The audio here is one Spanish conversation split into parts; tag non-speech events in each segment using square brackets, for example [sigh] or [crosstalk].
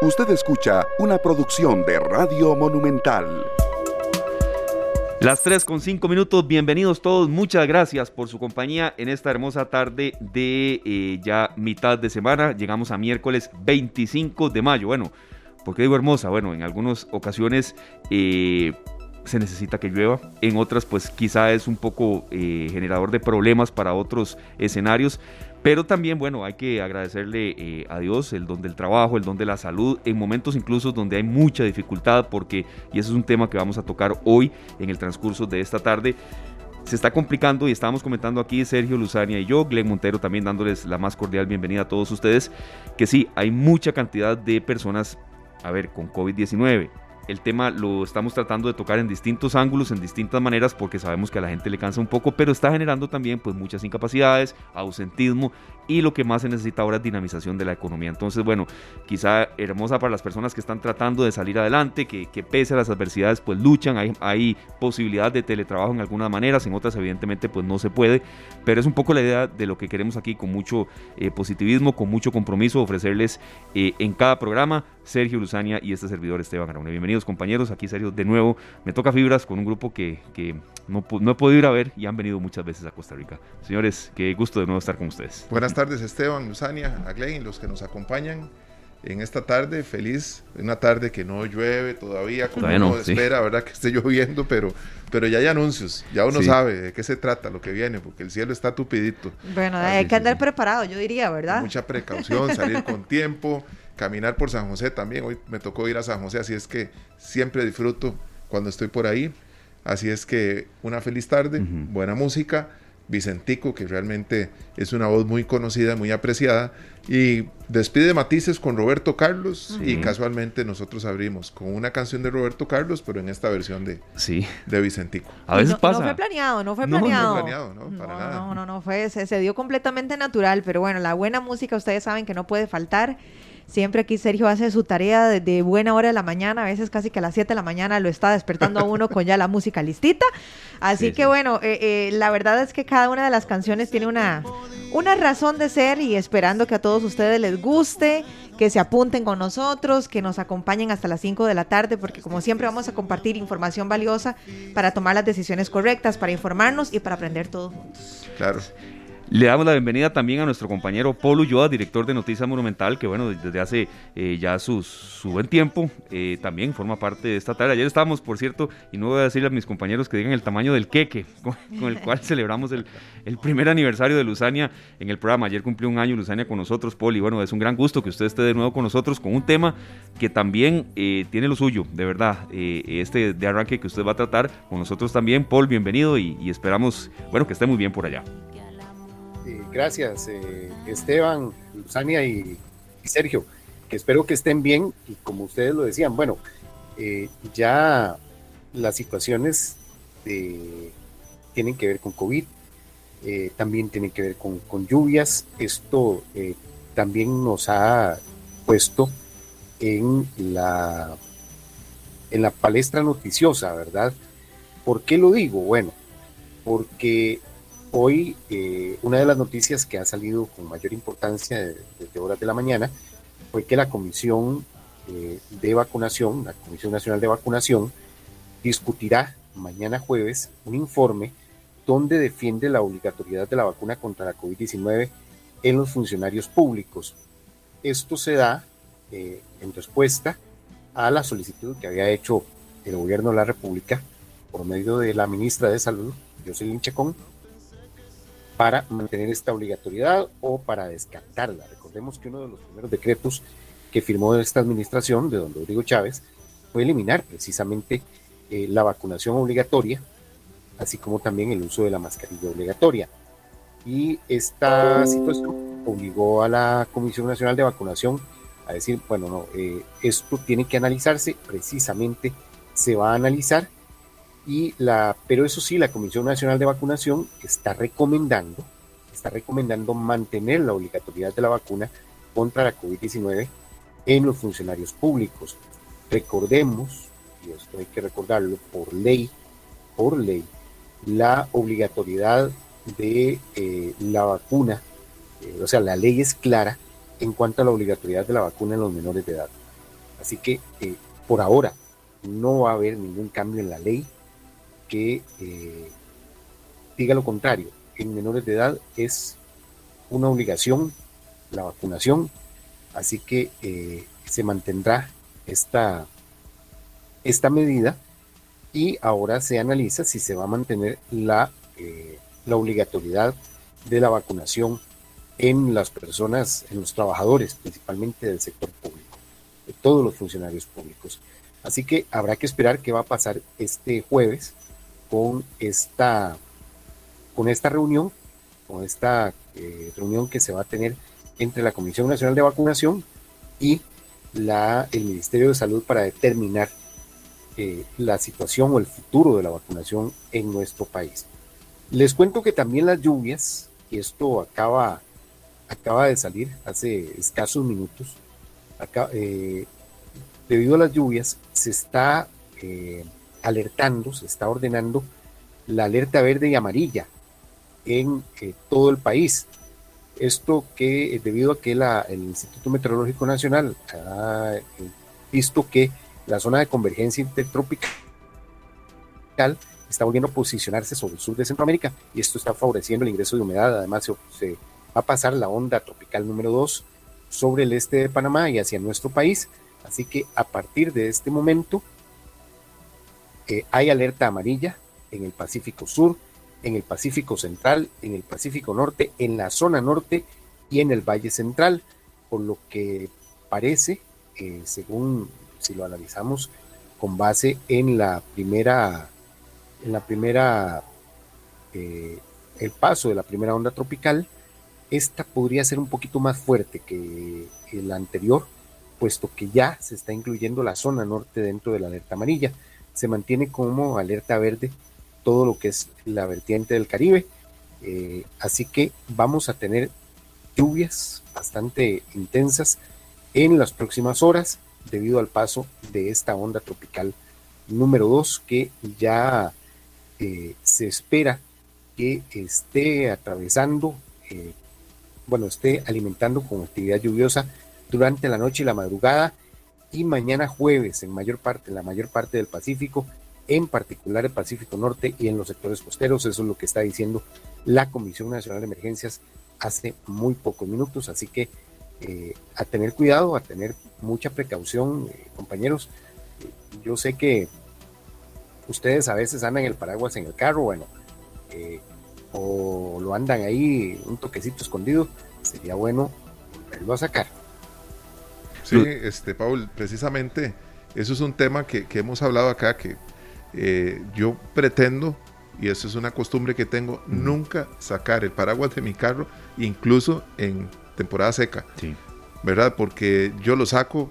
Usted escucha una producción de Radio Monumental. Las 3 con 5 minutos, bienvenidos todos, muchas gracias por su compañía en esta hermosa tarde de eh, ya mitad de semana. Llegamos a miércoles 25 de mayo. Bueno, ¿por qué digo hermosa? Bueno, en algunas ocasiones eh, se necesita que llueva, en otras pues quizá es un poco eh, generador de problemas para otros escenarios. Pero también, bueno, hay que agradecerle eh, a Dios el don del trabajo, el don de la salud, en momentos incluso donde hay mucha dificultad, porque, y eso es un tema que vamos a tocar hoy en el transcurso de esta tarde, se está complicando y estábamos comentando aquí Sergio Luzania y yo, Glenn Montero también dándoles la más cordial bienvenida a todos ustedes, que sí, hay mucha cantidad de personas, a ver, con COVID-19 el tema lo estamos tratando de tocar en distintos ángulos, en distintas maneras, porque sabemos que a la gente le cansa un poco, pero está generando también pues muchas incapacidades, ausentismo y lo que más se necesita ahora es dinamización de la economía. Entonces, bueno, quizá hermosa para las personas que están tratando de salir adelante, que, pese a las adversidades pues luchan, hay, hay posibilidad de teletrabajo en algunas maneras, en otras evidentemente pues no se puede, pero es un poco la idea de lo que queremos aquí con mucho eh, positivismo, con mucho compromiso, ofrecerles eh, en cada programa Sergio Luzania y este servidor Esteban Arone. Bienvenidos compañeros, aquí Sergio de nuevo. Me toca fibras con un grupo que, no, no, he podido ir a ver y han venido muchas veces a Costa Rica. Señores, qué gusto de nuevo estar con ustedes. Buenas tardes Esteban, Luzania, a Glenn, los que nos acompañan en esta tarde, feliz, una tarde que no llueve todavía, como uno espera, ¿verdad? Que esté lloviendo, pero, pero ya hay anuncios, ya uno sabe de qué se trata lo que viene, porque el cielo está tupidito. Bueno, hay que andar preparado, yo diría, ¿verdad? Mucha precaución, salir con [laughs] tiempo, caminar por San José también. Hoy me tocó ir a San José, así es que siempre disfruto cuando estoy por ahí. Así es que una feliz tarde, buena música. Vicentico, que realmente es una voz muy conocida, muy apreciada, y despide matices con Roberto Carlos, y casualmente nosotros abrimos con una canción de Roberto Carlos, pero en esta versión de, sí. de Vicentico. A veces pasa. No fue planeado, no fue planeado. No, fue planeado, no, para nada. No, no, no, fue, se, se dio completamente natural, pero bueno, la buena música ustedes saben que no puede faltar. Siempre aquí Sergio hace su tarea de, buena hora de la mañana, a veces casi que a las 7 de la mañana lo está despertando a uno con ya la música listita. Así que bueno, eh, eh, la verdad es que cada una de las canciones tiene una, una razón de ser y esperando que a todos ustedes les guste, que se apunten con nosotros, que nos acompañen hasta las 5 de la tarde, porque como siempre vamos a compartir información valiosa para tomar las decisiones correctas, para informarnos y para aprender todos juntos. Claro. Le damos la bienvenida también a nuestro compañero Polo Ulloa, director de Noticias Monumental, que bueno, desde hace eh, ya su, buen tiempo eh, también forma parte de esta tarde. Ayer estábamos, por cierto, y no voy a decirle a mis compañeros que digan el tamaño del queque [laughs] con, el cual celebramos el, primer aniversario de Luzania en el programa. Ayer cumplió un año Luzania con nosotros, Polo, y bueno, es un gran gusto que usted esté de nuevo con nosotros con un tema que también eh, tiene lo suyo, de verdad. este de arranque que usted va a tratar con nosotros también. Paul, bienvenido y, y esperamos, bueno, que esté muy bien por allá gracias eh, Esteban, Luzania y, Sergio, que espero que estén bien y como ustedes lo decían, bueno, eh, ya las situaciones tienen que ver con COVID, eh, también tienen que ver con, con lluvias, esto también nos ha puesto en la, en la palestra noticiosa, ¿verdad? ¿Por qué lo digo? Bueno, porque Hoy, eh, una de las noticias que ha salido con mayor importancia desde horas de la mañana fue que la Comisión eh, de Vacunación, la Comisión Nacional de Vacunación, discutirá mañana jueves un informe donde defiende la obligatoriedad de la vacuna contra la COVID-19 en los funcionarios públicos. Esto se da eh, en respuesta a la solicitud que había hecho el gobierno de la República por medio de la ministra de Salud, Jocelyn Chacón, para mantener esta obligatoriedad o para descartarla. Recordemos que uno de los primeros decretos que firmó esta administración de don Rodrigo Chávez fue eliminar precisamente eh, la vacunación obligatoria, así como también el uso de la mascarilla obligatoria. Y esta situación obligó a la Comisión Nacional de Vacunación a decir, bueno, no, eh, esto tiene que analizarse, precisamente se va a analizar y la, pero eso sí, la Comisión Nacional de Vacunación está recomendando, está recomendando mantener la obligatoriedad de la vacuna contra la COVID-19 en los funcionarios públicos. Recordemos, y esto hay que recordarlo, por ley, por ley, la obligatoriedad de eh, la vacuna, eh, o sea, la ley es clara en cuanto a la obligatoriedad de la vacuna en los menores de edad. Así que eh, por ahora no va a haber ningún cambio en la ley que eh, diga lo contrario. En menores de edad es una obligación la vacunación, así que eh, se mantendrá esta, esta medida y ahora se analiza si se va a mantener la, la obligatoriedad de la vacunación en las personas, en los trabajadores, principalmente del sector público, de todos los funcionarios públicos. Así que habrá que esperar qué va a pasar este jueves con esta, con esta reunión, con esta eh, reunión que se va a tener entre la Comisión Nacional de Vacunación y la, el Ministerio de Salud para determinar eh, la situación o el futuro de la vacunación en nuestro país. Les cuento que también las lluvias, y esto acaba, acaba de salir hace escasos minutos, eh, debido a las lluvias, se está alertando, se está ordenando la alerta verde y amarilla en eh, todo el país. Esto que eh, debido a que la, el Instituto Meteorológico Nacional ha visto que la zona de convergencia intertropical está volviendo a posicionarse sobre el sur de Centroamérica y esto está favoreciendo el ingreso de humedad. Además, se, se va a pasar la onda tropical número 2 sobre el este de Panamá y hacia nuestro país Así que a partir de este momento hay alerta amarilla en el Pacífico Sur, en el Pacífico Central, en el Pacífico Norte, en la zona norte y en el Valle Central, por lo que parece, eh, según si lo analizamos con base en la primera, en la primera, eh, el paso de la primera onda tropical, esta podría ser un poquito más fuerte que la anterior, puesto que ya se está incluyendo la zona norte dentro de la alerta amarilla. Se mantiene como alerta verde todo lo que es la vertiente del Caribe. Eh, así que vamos a tener lluvias bastante intensas en las próximas horas debido al paso de esta onda tropical número 2 que ya eh, se espera que esté atravesando, eh, bueno, esté alimentando con actividad lluviosa durante la noche y la madrugada y mañana jueves en mayor parte, la mayor parte del Pacífico, en particular el Pacífico Norte y en los sectores costeros. Eso es lo que está diciendo la Comisión Nacional de Emergencias hace muy pocos minutos. Así que eh, a tener cuidado, a tener mucha precaución, eh, compañeros. yo sé que ustedes a veces andan el paraguas en el carro, bueno, eh, o lo andan ahí un toquecito escondido. Sería bueno volverlo a sacar Sí, este, Paul, precisamente eso es un tema que, hemos hablado acá, que eh, yo pretendo, y eso es una costumbre que tengo, nunca sacar el paraguas de mi carro, incluso en temporada seca. Sí. ¿Verdad? Porque yo lo saco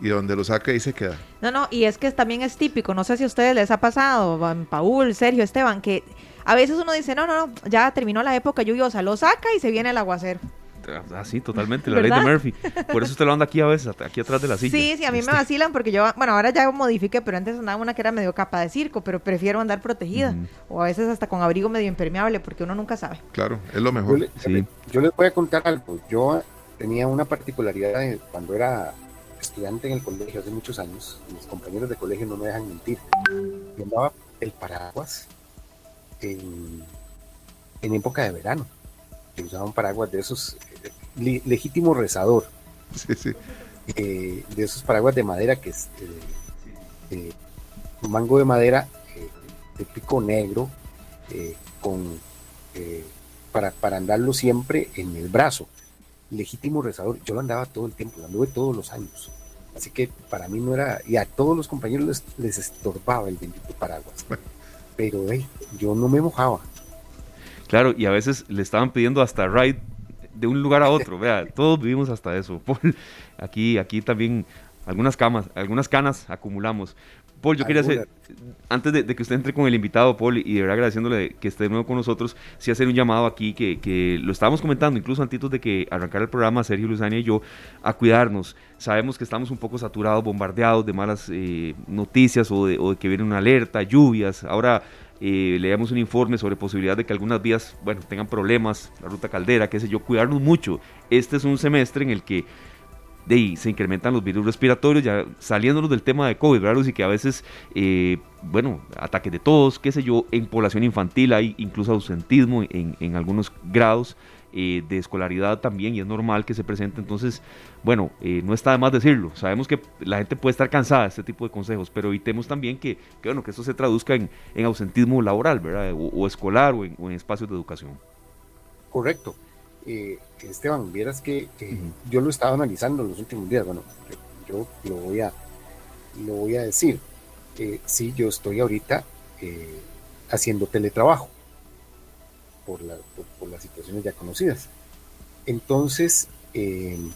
y donde lo saca ahí se queda. No, no, y es que también es típico, no sé si a ustedes les ha pasado, Paul, Sergio, Esteban, que a veces uno dice, no, no, no, ya terminó la época lluviosa, lo saca y se viene el aguacero. Así, totalmente, la ley de Murphy. Por eso usted lo anda aquí a veces, aquí atrás de la silla. Sí, sí, a mí me este. vacilan porque yo, bueno, ahora ya modifique, pero antes andaba una que era medio capa de circo, pero prefiero andar protegida. O a veces hasta con abrigo medio impermeable, porque uno nunca sabe. Claro, es lo mejor. Yo, les voy a contar algo. Yo tenía una particularidad cuando era estudiante en el colegio hace muchos años, mis compañeros de colegio no me dejan mentir. Yo andaba el paraguas en, en época de verano. Yo usaba un paraguas de esos legítimo rezador. [laughs] Eh, de esos paraguas de madera que es eh, eh, mango de madera de pico negro con para, para andarlo siempre en el brazo. Legítimo rezador, yo lo andaba todo el tiempo, lo anduve todos los años. Así que para mí no era, y a todos los compañeros les, estorbaba el bendito paraguas. [laughs] Pero yo no me mojaba. Claro, y a veces le estaban pidiendo hasta ride de un lugar a otro. Vea, [laughs] todos vivimos hasta eso. [laughs] Paul, aquí, aquí también algunas camas, algunas canas acumulamos. Paul, yo quería hacer, antes de, que usted entre con el invitado, Paul, y de verdad agradeciéndole que esté de nuevo con nosotros, sí hacer un llamado aquí que, que lo estábamos comentando, incluso antes de que arrancara el programa, Sergio Luzania y yo, a cuidarnos. Sabemos que estamos un poco saturados, bombardeados de malas eh, noticias o de, o de que viene una alerta, lluvias. Ahora eh, leemos un informe sobre posibilidad de que algunas vías, bueno, tengan problemas, la ruta caldera, qué sé yo, cuidarnos mucho. Este es un semestre en el que de ahí se incrementan los virus respiratorios, ya saliéndonos del tema de COVID, ¿verdad? Y que a veces, eh, bueno, ataques de tos, qué sé yo, en población infantil hay incluso ausentismo en, en algunos grados. Eh, de escolaridad también y es normal que se presente. Entonces, bueno, eh, no está de más decirlo. Sabemos que la gente puede estar cansada de este tipo de consejos, pero evitemos también que, que bueno, que eso se traduzca en, en ausentismo laboral, ¿verdad? O, escolar o en, espacios de educación. Correcto. Eh, Esteban, vieras que yo lo estaba analizando en los últimos días. Bueno, yo, lo, voy a, lo voy a decir. sí, yo estoy ahorita haciendo teletrabajo por, las situaciones ya conocidas. Entonces, em,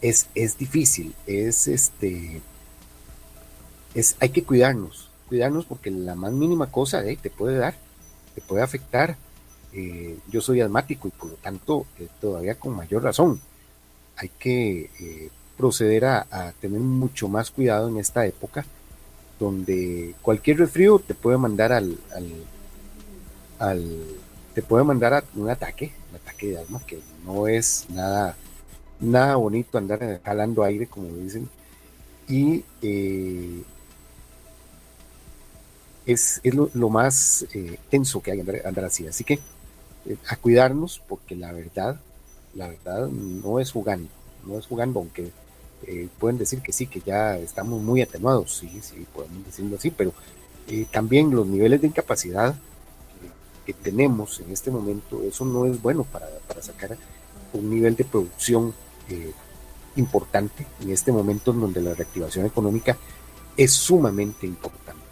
es, es, difícil, es este, es, hay que cuidarnos, cuidarnos porque la más mínima cosa te puede dar, te puede afectar. Eh, yo soy asmático y por lo tanto eh, todavía con mayor razón hay que eh, proceder a, tener mucho más cuidado en esta época donde cualquier resfrío te puede mandar al, te puede mandar a un ataque, un ataque de alma, que no es nada, nada bonito andar jalando aire, como dicen, y eh, es, lo, más eh, tenso que hay andar, así. Así que eh, a cuidarnos, porque la verdad, la verdad no es jugando, no es jugando, aunque pueden decir que sí, que ya estamos muy atenuados, sí, sí, podemos decirlo así, pero también los niveles de incapacidad que tenemos en este momento, eso no es bueno para, sacar un nivel de producción eh, importante en este momento en donde la reactivación económica es sumamente importante,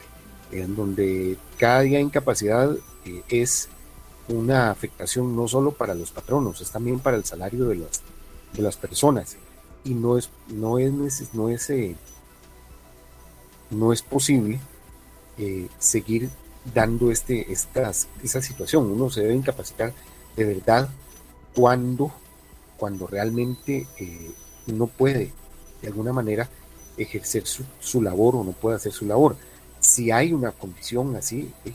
en donde cada día de incapacidad eh, es una afectación no solo para los patronos, es también para el salario de las, de las personas. Y no es, no es, no es, eh, no es posible seguir dando este, estas, esa situación. Uno se debe incapacitar de verdad cuando, cuando realmente eh, no puede de alguna manera ejercer su, labor o no puede hacer su labor. Si hay una condición así, eh,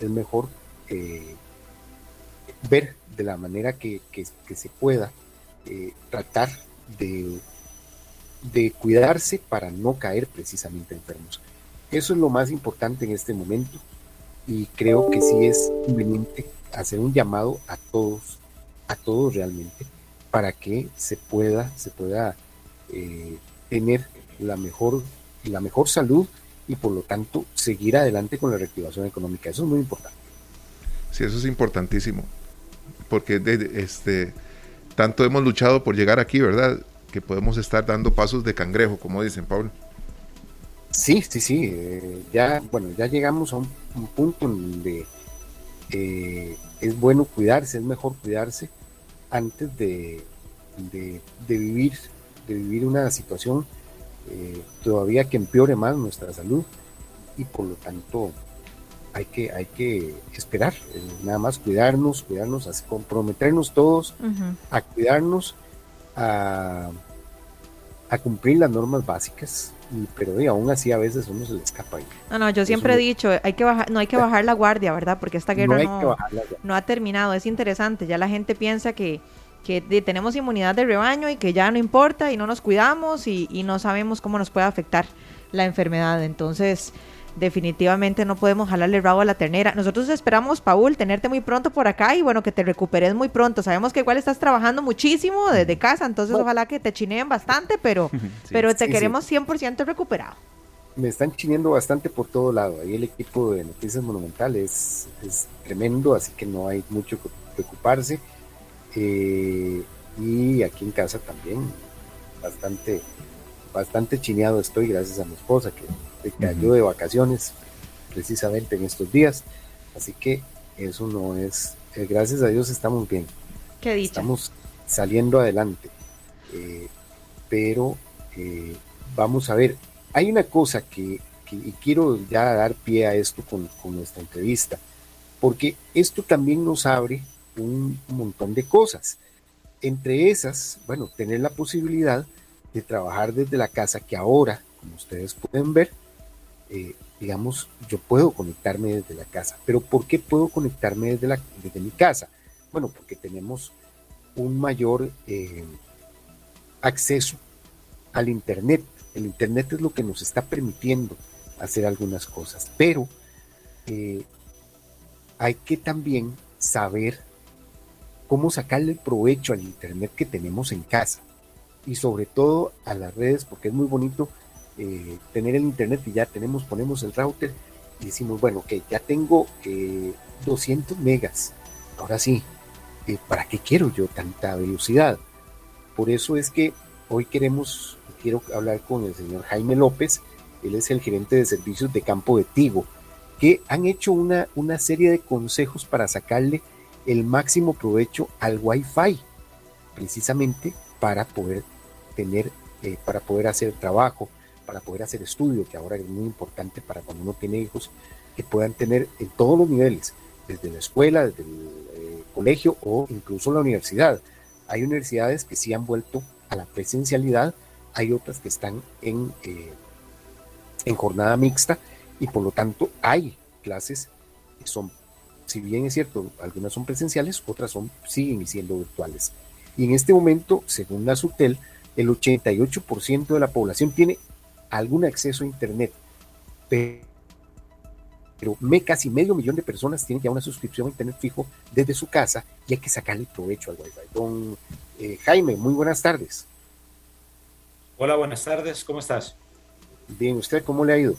es mejor eh, ver de la manera que, se pueda tratar de, de cuidarse para no caer precisamente enfermos. Eso es lo más importante en este momento y creo que sí es conveniente hacer un llamado a todos, a todos realmente, para que se pueda, se pueda eh, tener la mejor, la mejor salud y por lo tanto seguir adelante con la reactivación económica. Eso es muy importante. Sí, eso es importantísimo, porque este, tanto hemos luchado por llegar aquí, ¿verdad? Que podemos estar dando pasos de cangrejo, como dicen, Pablo. Sí, sí, sí. Eh, ya, bueno, ya llegamos a un, punto en donde eh, es bueno cuidarse, es mejor cuidarse antes de, de, vivir, de vivir una situación eh, todavía que empeore más nuestra salud y por lo tanto hay que, hay que esperar, nada más cuidarnos, cuidarnos, comprometernos todos a cuidarnos, a, a cumplir las normas básicas, pero y aún así a veces uno se le escapa ahí. No, no, yo siempre he dicho, hay que bajar, no hay que [laughs] bajar la guardia, ¿verdad? Porque esta guerra no, ha terminado, es interesante, ya la gente piensa que, que tenemos inmunidad de rebaño y que ya no importa y no nos cuidamos y, y no sabemos cómo nos puede afectar la enfermedad, entonces definitivamente no podemos jalarle rabo a la ternera. Nosotros esperamos, Paul, tenerte muy pronto por acá y bueno, que te recuperes muy pronto. Sabemos que igual estás trabajando muchísimo desde casa, entonces ojalá que te chineen bastante, pero, [laughs] pero te queremos 100% recuperado. Me están chineando bastante por todo lado. Ahí el equipo de Noticias Monumental es, tremendo, así que no hay mucho que preocuparse. Eh, y aquí en casa también, bastante, bastante chineado estoy, gracias a mi esposa que de que de vacaciones precisamente en estos días. Así que eso no es, eh, gracias a Dios estamos bien. Qué Estamos saliendo adelante. Eh, pero eh, vamos a ver, hay una cosa que, y quiero ya dar pie a esto con, con, nuestra entrevista, porque esto también nos abre un montón de cosas. Entre esas, bueno, tener la posibilidad de trabajar desde la casa, que ahora, como ustedes pueden ver, eh, digamos, yo puedo conectarme desde la casa. Pero ¿por qué puedo conectarme desde, la, desde mi casa? Bueno, porque tenemos un mayor, eh, acceso al Internet. El Internet es lo que nos está permitiendo hacer algunas cosas, pero eh, hay que también saber cómo sacarle provecho al Internet que tenemos en casa y sobre todo a las redes, porque es muy bonito eh, tener el Internet y ya tenemos, ponemos el router y decimos, bueno, que ya tengo 200 eh, megas, ahora sí, ¿para qué quiero yo tanta velocidad? Por eso es que hoy queremos, quiero hablar con el señor Jaime López, él es el gerente de servicios de campo de Tigo, que han hecho una, una serie de consejos para sacarle el máximo provecho al Wi-Fi, precisamente para poder tener, eh, para poder hacer trabajo, para poder hacer estudio, que ahora es muy importante para cuando uno tiene hijos, que puedan tener en todos los niveles, desde la escuela, desde el eh, colegio o incluso la universidad. Hay universidades que sí han vuelto a la presencialidad, hay otras que están en, eh, en jornada mixta y por lo tanto hay clases que son, si bien es cierto, algunas son presenciales, otras son, siguen siendo virtuales. Y en este momento, según la SUTEL, el 88% de la población tiene algún acceso a Internet, pero me, casi medio millón de personas tienen ya una suscripción a Internet fijo desde su casa y hay que sacarle provecho al Wi-Fi. Don eh, Jaime, muy buenas tardes. Hola, buenas tardes, ¿cómo estás? Bien, ¿usted cómo le ha ido?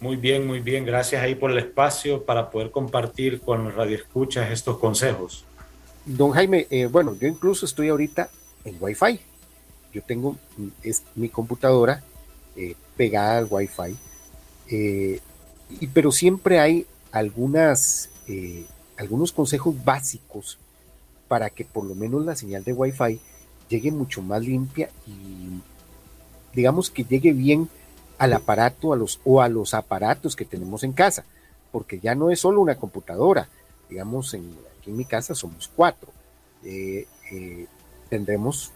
Muy bien, muy bien. Gracias ahí por el espacio para poder compartir con Radio Escuchas estos consejos. Don Jaime, eh, bueno, yo incluso estoy ahorita en Wi-Fi. Yo tengo es, mi computadora eh, pegada al Wi-Fi, eh, y, pero siempre hay algunas, algunos consejos básicos para que por lo menos la señal de Wi-Fi llegue mucho más limpia y digamos que llegue bien al aparato a los, o a los aparatos que tenemos en casa, porque ya no es solo una computadora, digamos, en, aquí en mi casa somos cuatro, eh, eh, tendremos,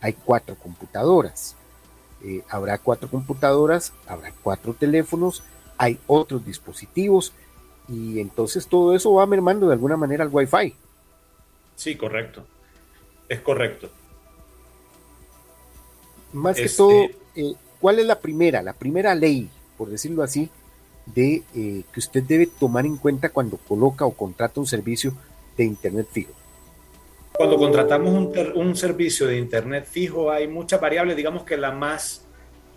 hay cuatro computadoras, eh, habrá cuatro computadoras, habrá cuatro teléfonos, hay otros dispositivos, y entonces todo eso va mermando de alguna manera al Wi-Fi. Sí, correcto. Es correcto. Más que todo, eh, ¿cuál es la primera, la primera ley, por decirlo así, de eh, que usted debe tomar en cuenta cuando coloca o contrata un servicio de Internet fijo? Cuando contratamos un, un servicio de Internet fijo hay muchas variables, digamos que la más,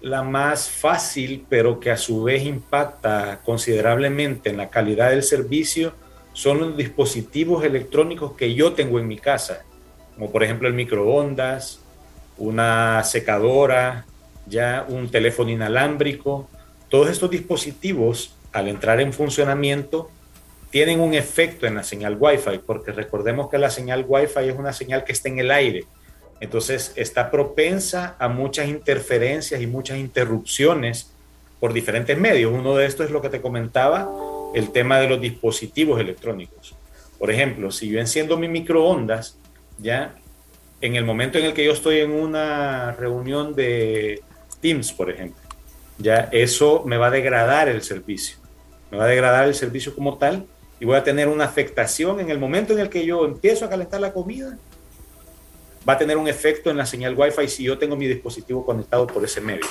la más fácil, pero que a su vez impacta considerablemente en la calidad del servicio, son los dispositivos electrónicos que yo tengo en mi casa, como por ejemplo el microondas, una secadora, ya un teléfono inalámbrico. Todos estos dispositivos, al entrar en funcionamiento, tienen un efecto en la señal Wi-Fi, porque recordemos que la señal Wi-Fi es una señal que está en el aire. Entonces está propensa a muchas interferencias y muchas interrupciones por diferentes medios. Uno de estos es lo que te comentaba, el tema de los dispositivos electrónicos. Por ejemplo, si yo enciendo mi microondas, ya en el momento en el que yo estoy en una reunión de Teams, por ejemplo, ya eso me va a degradar el servicio. Me va a degradar el servicio como tal y voy a tener una afectación en el momento en el que yo empiezo a calentar la comida. Va a tener un efecto en la señal Wi-Fi si yo tengo mi dispositivo conectado por ese medio.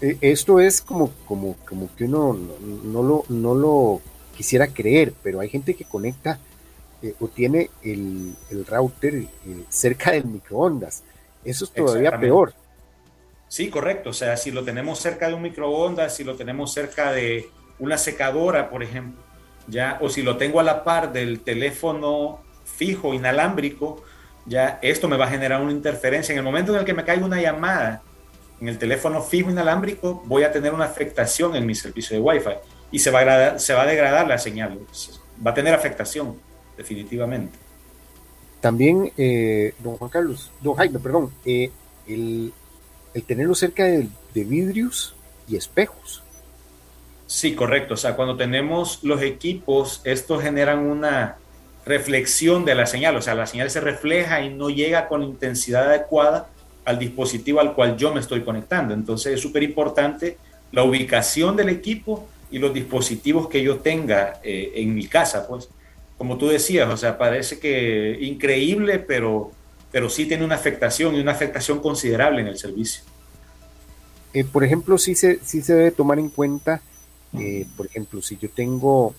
E, esto es como, como, como que uno no, lo, no lo quisiera creer, pero hay gente que conecta eh, o tiene el, router eh, cerca del microondas. Eso es todavía peor. Sí, correcto. O sea, si lo tenemos cerca de un microondas, si lo tenemos cerca de una secadora, por ejemplo, ya, o si lo tengo a la par del teléfono fijo inalámbrico, ya esto me va a generar una interferencia. En el momento en el que me caiga una llamada en el teléfono fijo inalámbrico, voy a tener una afectación en mi servicio de Wi-Fi y se va a, degradar la señal. Va a tener afectación definitivamente. También, eh, don Juan Carlos, don Jaime, perdón, eh, el, tenerlo cerca de, vidrios y espejos. Sí, correcto. O sea, cuando tenemos los equipos, estos generan una reflexión de la señal. O sea, la señal se refleja y no llega con intensidad adecuada al dispositivo al cual yo me estoy conectando. Entonces es súper importante la ubicación del equipo y los dispositivos que yo tenga eh, en mi casa, pues como tú decías, o sea, parece que increíble, pero pero sí tiene una afectación y una afectación considerable en el servicio. Eh, por ejemplo, sí se, sí se debe tomar en cuenta, eh, por ejemplo, si yo tengo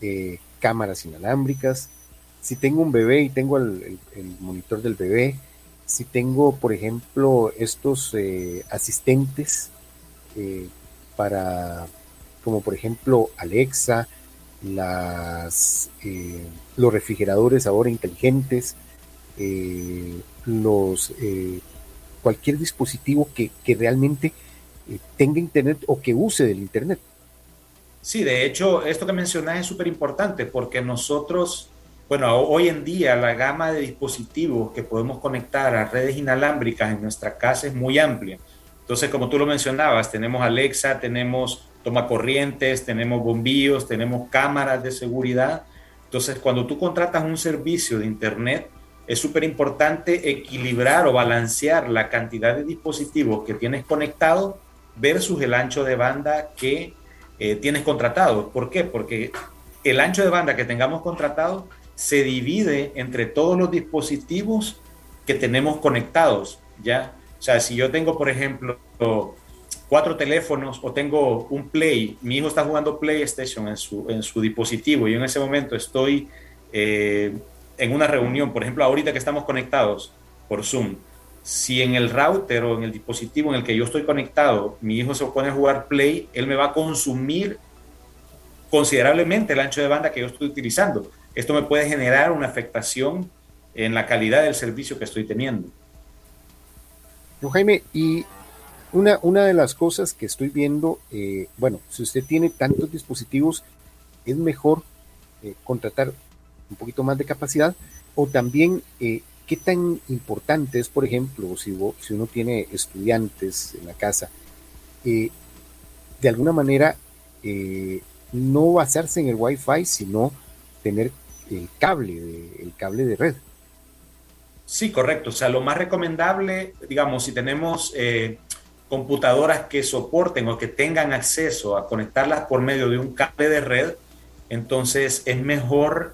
eh, cámaras inalámbricas, si tengo un bebé y tengo el, monitor del bebé, si tengo, por ejemplo, estos asistentes para, como por ejemplo Alexa, las, los refrigeradores ahora inteligentes, los cualquier dispositivo que, realmente eh, tenga internet o que use del internet. Sí, de hecho, esto que mencionas es súper importante porque nosotros, bueno, hoy en día la gama de dispositivos que podemos conectar a redes inalámbricas en nuestra casa es muy amplia. Entonces, como tú lo mencionabas, tenemos Alexa, tenemos tomacorrientes, tenemos bombillos, tenemos cámaras de seguridad. Entonces, cuando tú contratas un servicio de Internet, es súper importante equilibrar o balancear la cantidad de dispositivos que tienes conectados versus el ancho de banda que eh, tienes contratado. ¿Por qué? Porque el ancho de banda que tengamos contratado se divide entre todos los dispositivos que tenemos conectados, ¿ya? O sea, si yo tengo, por ejemplo, cuatro teléfonos o tengo un Play, mi hijo está jugando PlayStation en su, en su dispositivo y en ese momento estoy eh, en una reunión, por ejemplo, ahorita que estamos conectados por Zoom, si en el router o en el dispositivo en el que yo estoy conectado, mi hijo se pone a jugar Play, él me va a consumir considerablemente el ancho de banda que yo estoy utilizando. Esto me puede generar una afectación en la calidad del servicio que estoy teniendo. Jaime, y una, una de las cosas que estoy viendo, eh, bueno, si usted tiene tantos dispositivos, es mejor eh, contratar un poquito más de capacidad o también eh, ¿Qué tan importante es, por ejemplo, si, si uno tiene estudiantes en la casa, eh, de alguna manera eh, no basarse en el Wi-Fi, sino tener el cable, de, el cable de red? Sí, correcto. O sea, lo más recomendable, digamos, si tenemos eh, computadoras que soporten o que tengan acceso a conectarlas por medio de un cable de red, entonces es mejor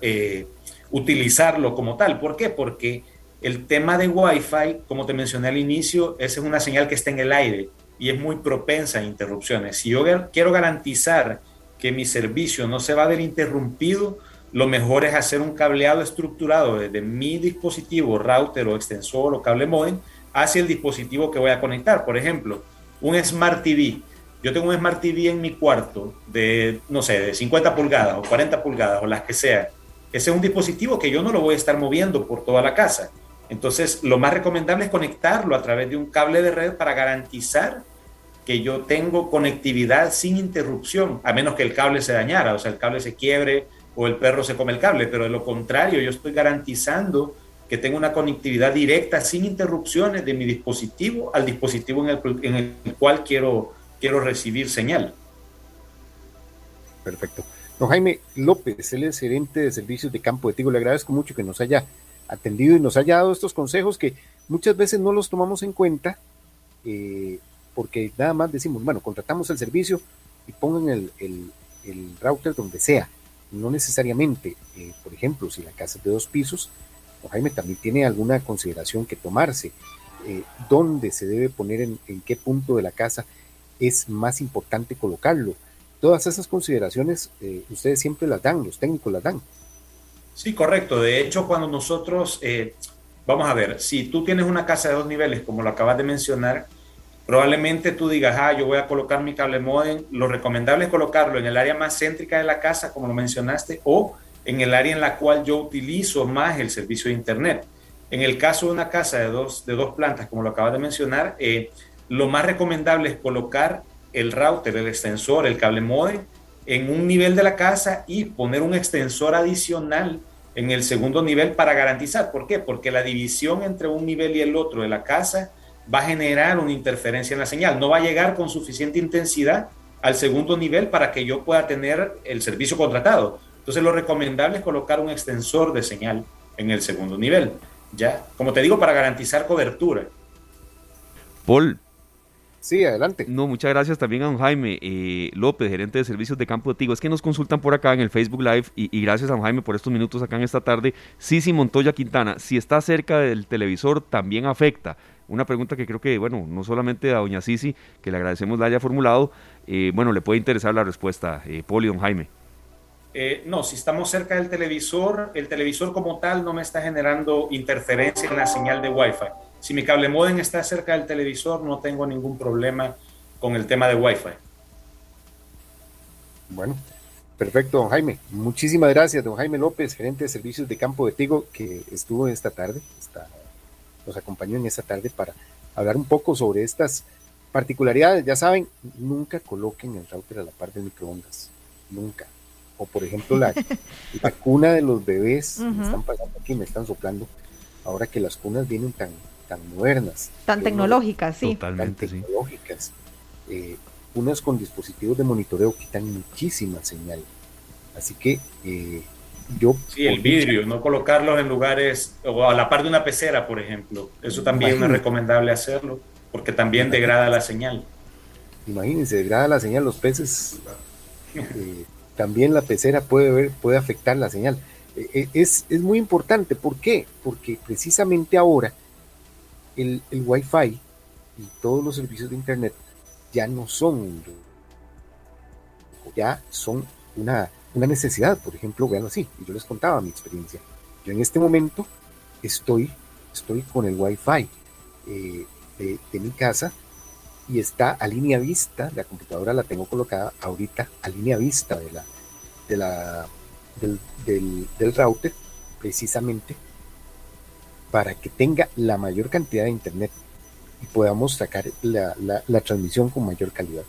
utilizarlo como tal. ¿Por qué? Porque el tema de Wi-Fi, como te mencioné al inicio, esa es una señal que está en el aire y es muy propensa a interrupciones. Si yo quiero garantizar que mi servicio no se va a ver interrumpido, lo mejor es hacer un cableado estructurado desde mi dispositivo, router o extensor o cable modem, hacia el dispositivo que voy a conectar. Por ejemplo, un Smart TV. Yo tengo un Smart TV en mi cuarto de, no sé, de 50 pulgadas o 40 pulgadas o las que sea. Ese es un dispositivo que yo no lo voy a estar moviendo por toda la casa. Entonces, lo más recomendable es conectarlo a través de un cable de red para garantizar que yo tengo conectividad sin interrupción, a menos que el cable se dañara, o sea, el cable se quiebre o el perro se come el cable, pero de lo contrario, yo estoy garantizando que tengo una conectividad directa sin interrupciones de mi dispositivo al dispositivo en el, cual quiero, quiero recibir señal. Perfecto. Don Jaime López, él es gerente de servicios de campo de Tigo. Le agradezco mucho que nos haya atendido y nos haya dado estos consejos que muchas veces no los tomamos en cuenta eh, porque nada más decimos, bueno, contratamos el servicio y pongan el, el, router donde sea. No necesariamente, eh, por ejemplo, si la casa es de dos pisos, Jaime también tiene alguna consideración que tomarse. Eh, ¿Dónde se debe poner, en, en qué punto de la casa es más importante colocarlo? Todas esas consideraciones ustedes siempre las dan, los técnicos las dan. Sí, correcto. De hecho, cuando nosotros, eh, vamos a ver, si tú tienes una casa de dos niveles, como lo acabas de mencionar, probablemente tú digas, ah, yo voy a colocar mi cable modem. Lo recomendable es colocarlo en el área más céntrica de la casa, como lo mencionaste, o en el área en la cual yo utilizo más el servicio de Internet. En el caso de una casa de dos, de dos plantas, como lo acabas de mencionar, eh, lo más recomendable es colocar el router, el extensor, el cable modem en un nivel de la casa y poner un extensor adicional en el segundo nivel para garantizar. ¿Por qué? Porque la división entre un nivel y el otro de la casa va a generar una interferencia en la señal. No va a llegar con suficiente intensidad al segundo nivel para que yo pueda tener el servicio contratado. Entonces lo recomendable es colocar un extensor de señal en el segundo nivel. Ya, como te digo, para garantizar cobertura. Paul, Sí, adelante. No, muchas gracias también a don Jaime eh, López, gerente de servicios de campo de Tigo. Es que nos consultan por acá en el Facebook Live y, gracias a don Jaime por estos minutos acá en esta tarde. Sisi Montoya Quintana, si está cerca del televisor, también afecta. Una pregunta que creo que, bueno, no solamente a doña Sisi, que le agradecemos la haya formulado, eh, bueno, le puede interesar la respuesta, eh, Poli, don Jaime. Eh, no, si estamos cerca del televisor, el televisor como tal no me está generando interferencia en la señal de Wi-Fi. Si mi cable modem está cerca del televisor, no tengo ningún problema con el tema de Wi-Fi. Bueno, perfecto, don Jaime. Muchísimas gracias, don Jaime López, gerente de servicios de campo de Tigo, que estuvo esta tarde, nos acompañó en esta tarde para hablar un poco sobre estas particularidades. Ya saben, nunca coloquen el router a la par del microondas. Nunca. O por ejemplo, la, [laughs] la cuna de los bebés, me están pasando aquí, me están soplando. Ahora que las cunas vienen tan tan modernas. Tan tecnológicas, sí. Totalmente, tan tecnológicas. Eh, unas con dispositivos de monitoreo quitan muchísima señal. Así que eh, yo... Sí, el vidrio, no colocarlos en lugares o a la par de una pecera, por ejemplo. Eso también es recomendable hacerlo, porque también degrada la señal. Imagínense, degrada la señal, los peces... Eh, también la pecera puede, ver, puede afectar la señal. es, es muy importante, ¿por qué? Porque precisamente ahora el, el Wi-Fi y todos los servicios de Internet ya no son, ya son una, una necesidad. Por ejemplo, vean así, yo les contaba mi experiencia. Yo en este momento estoy, estoy con el Wi-Fi eh, de, mi casa y está a línea vista, la computadora la tengo colocada ahorita a línea vista de la, de la, del, del router, precisamente para que tenga la mayor cantidad de internet y podamos sacar la, transmisión con mayor calidad.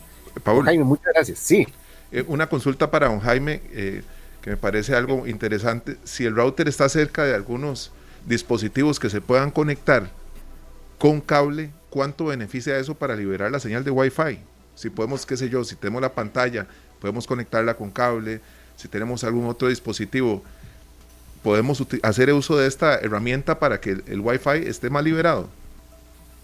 Paul, Jaime, muchas gracias. Sí. Eh, una consulta para don Jaime, eh, que me parece algo interesante. Si el router está cerca de algunos dispositivos que se puedan conectar con cable, ¿cuánto beneficia eso para liberar la señal de Wi-Fi? Si podemos, qué sé yo, si tenemos la pantalla, podemos conectarla con cable, si tenemos algún otro dispositivo podemos hacer uso de esta herramienta para que el, Wi-Fi esté más liberado.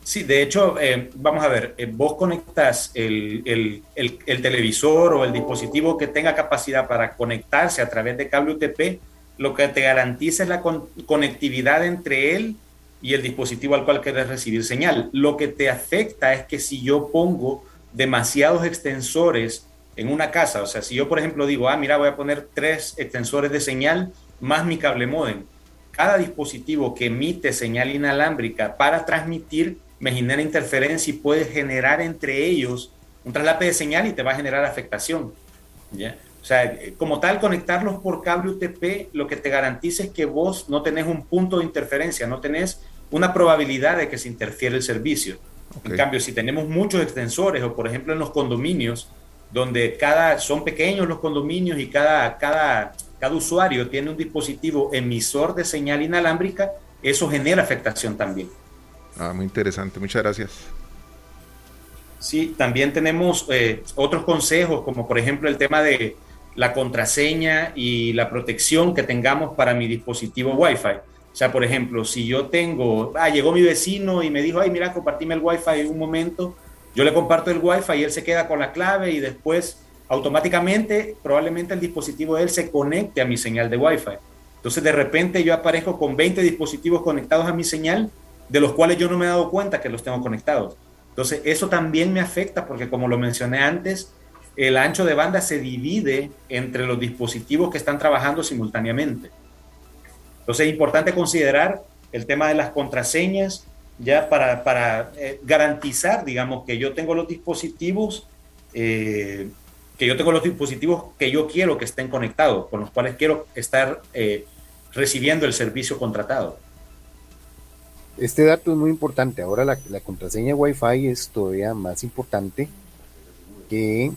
Sí, de hecho, eh, vamos a ver, eh, vos conectas el, el, televisor o el dispositivo que tenga capacidad para conectarse a través de cable UTP, lo que te garantiza es la conectividad entre él y el dispositivo al cual quieres recibir señal. Lo que te afecta es que si yo pongo demasiados extensores en una casa, o sea, si yo por ejemplo digo, ah, mira, voy a poner tres extensores de señal, más mi cable modem. Cada dispositivo que emite señal inalámbrica para transmitir me genera interferencia y puede generar entre ellos un traslape de señal y te va a generar afectación. ¿ya? O sea, como tal, conectarlos por cable UTP lo que te garantiza es que vos no tenés un punto de interferencia, no tenés una probabilidad de que se interfiere el servicio. En cambio, si tenemos muchos extensores o por ejemplo en los condominios, donde cada son pequeños los condominios y cada, cada cada usuario tiene un dispositivo emisor de señal inalámbrica, eso genera afectación también. Ah, muy interesante, muchas gracias. Sí, también tenemos eh, otros consejos, como por ejemplo el tema de la contraseña y la protección que tengamos para mi dispositivo Wi-Fi. O sea, por ejemplo, si yo tengo, ah, llegó mi vecino y me dijo, ay, mira, compartime el Wi-Fi un momento, yo le comparto el Wi-Fi y él se queda con la clave y después automáticamente probablemente el dispositivo de él se conecte a mi señal de Wi-Fi. Entonces de repente yo aparezco con 20 dispositivos conectados a mi señal, de los cuales yo no me he dado cuenta que los tengo conectados. Entonces eso también me afecta porque como lo mencioné antes, el ancho de banda se divide entre los dispositivos que están trabajando simultáneamente. Entonces es importante considerar el tema de las contraseñas ya para, para eh, garantizar, digamos, que yo tengo los dispositivos eh, que yo tengo los dispositivos que yo quiero que estén conectados, con los cuales quiero estar eh, recibiendo el servicio contratado. Este dato es muy importante. Ahora la, contraseña Wi-Fi es todavía más importante que,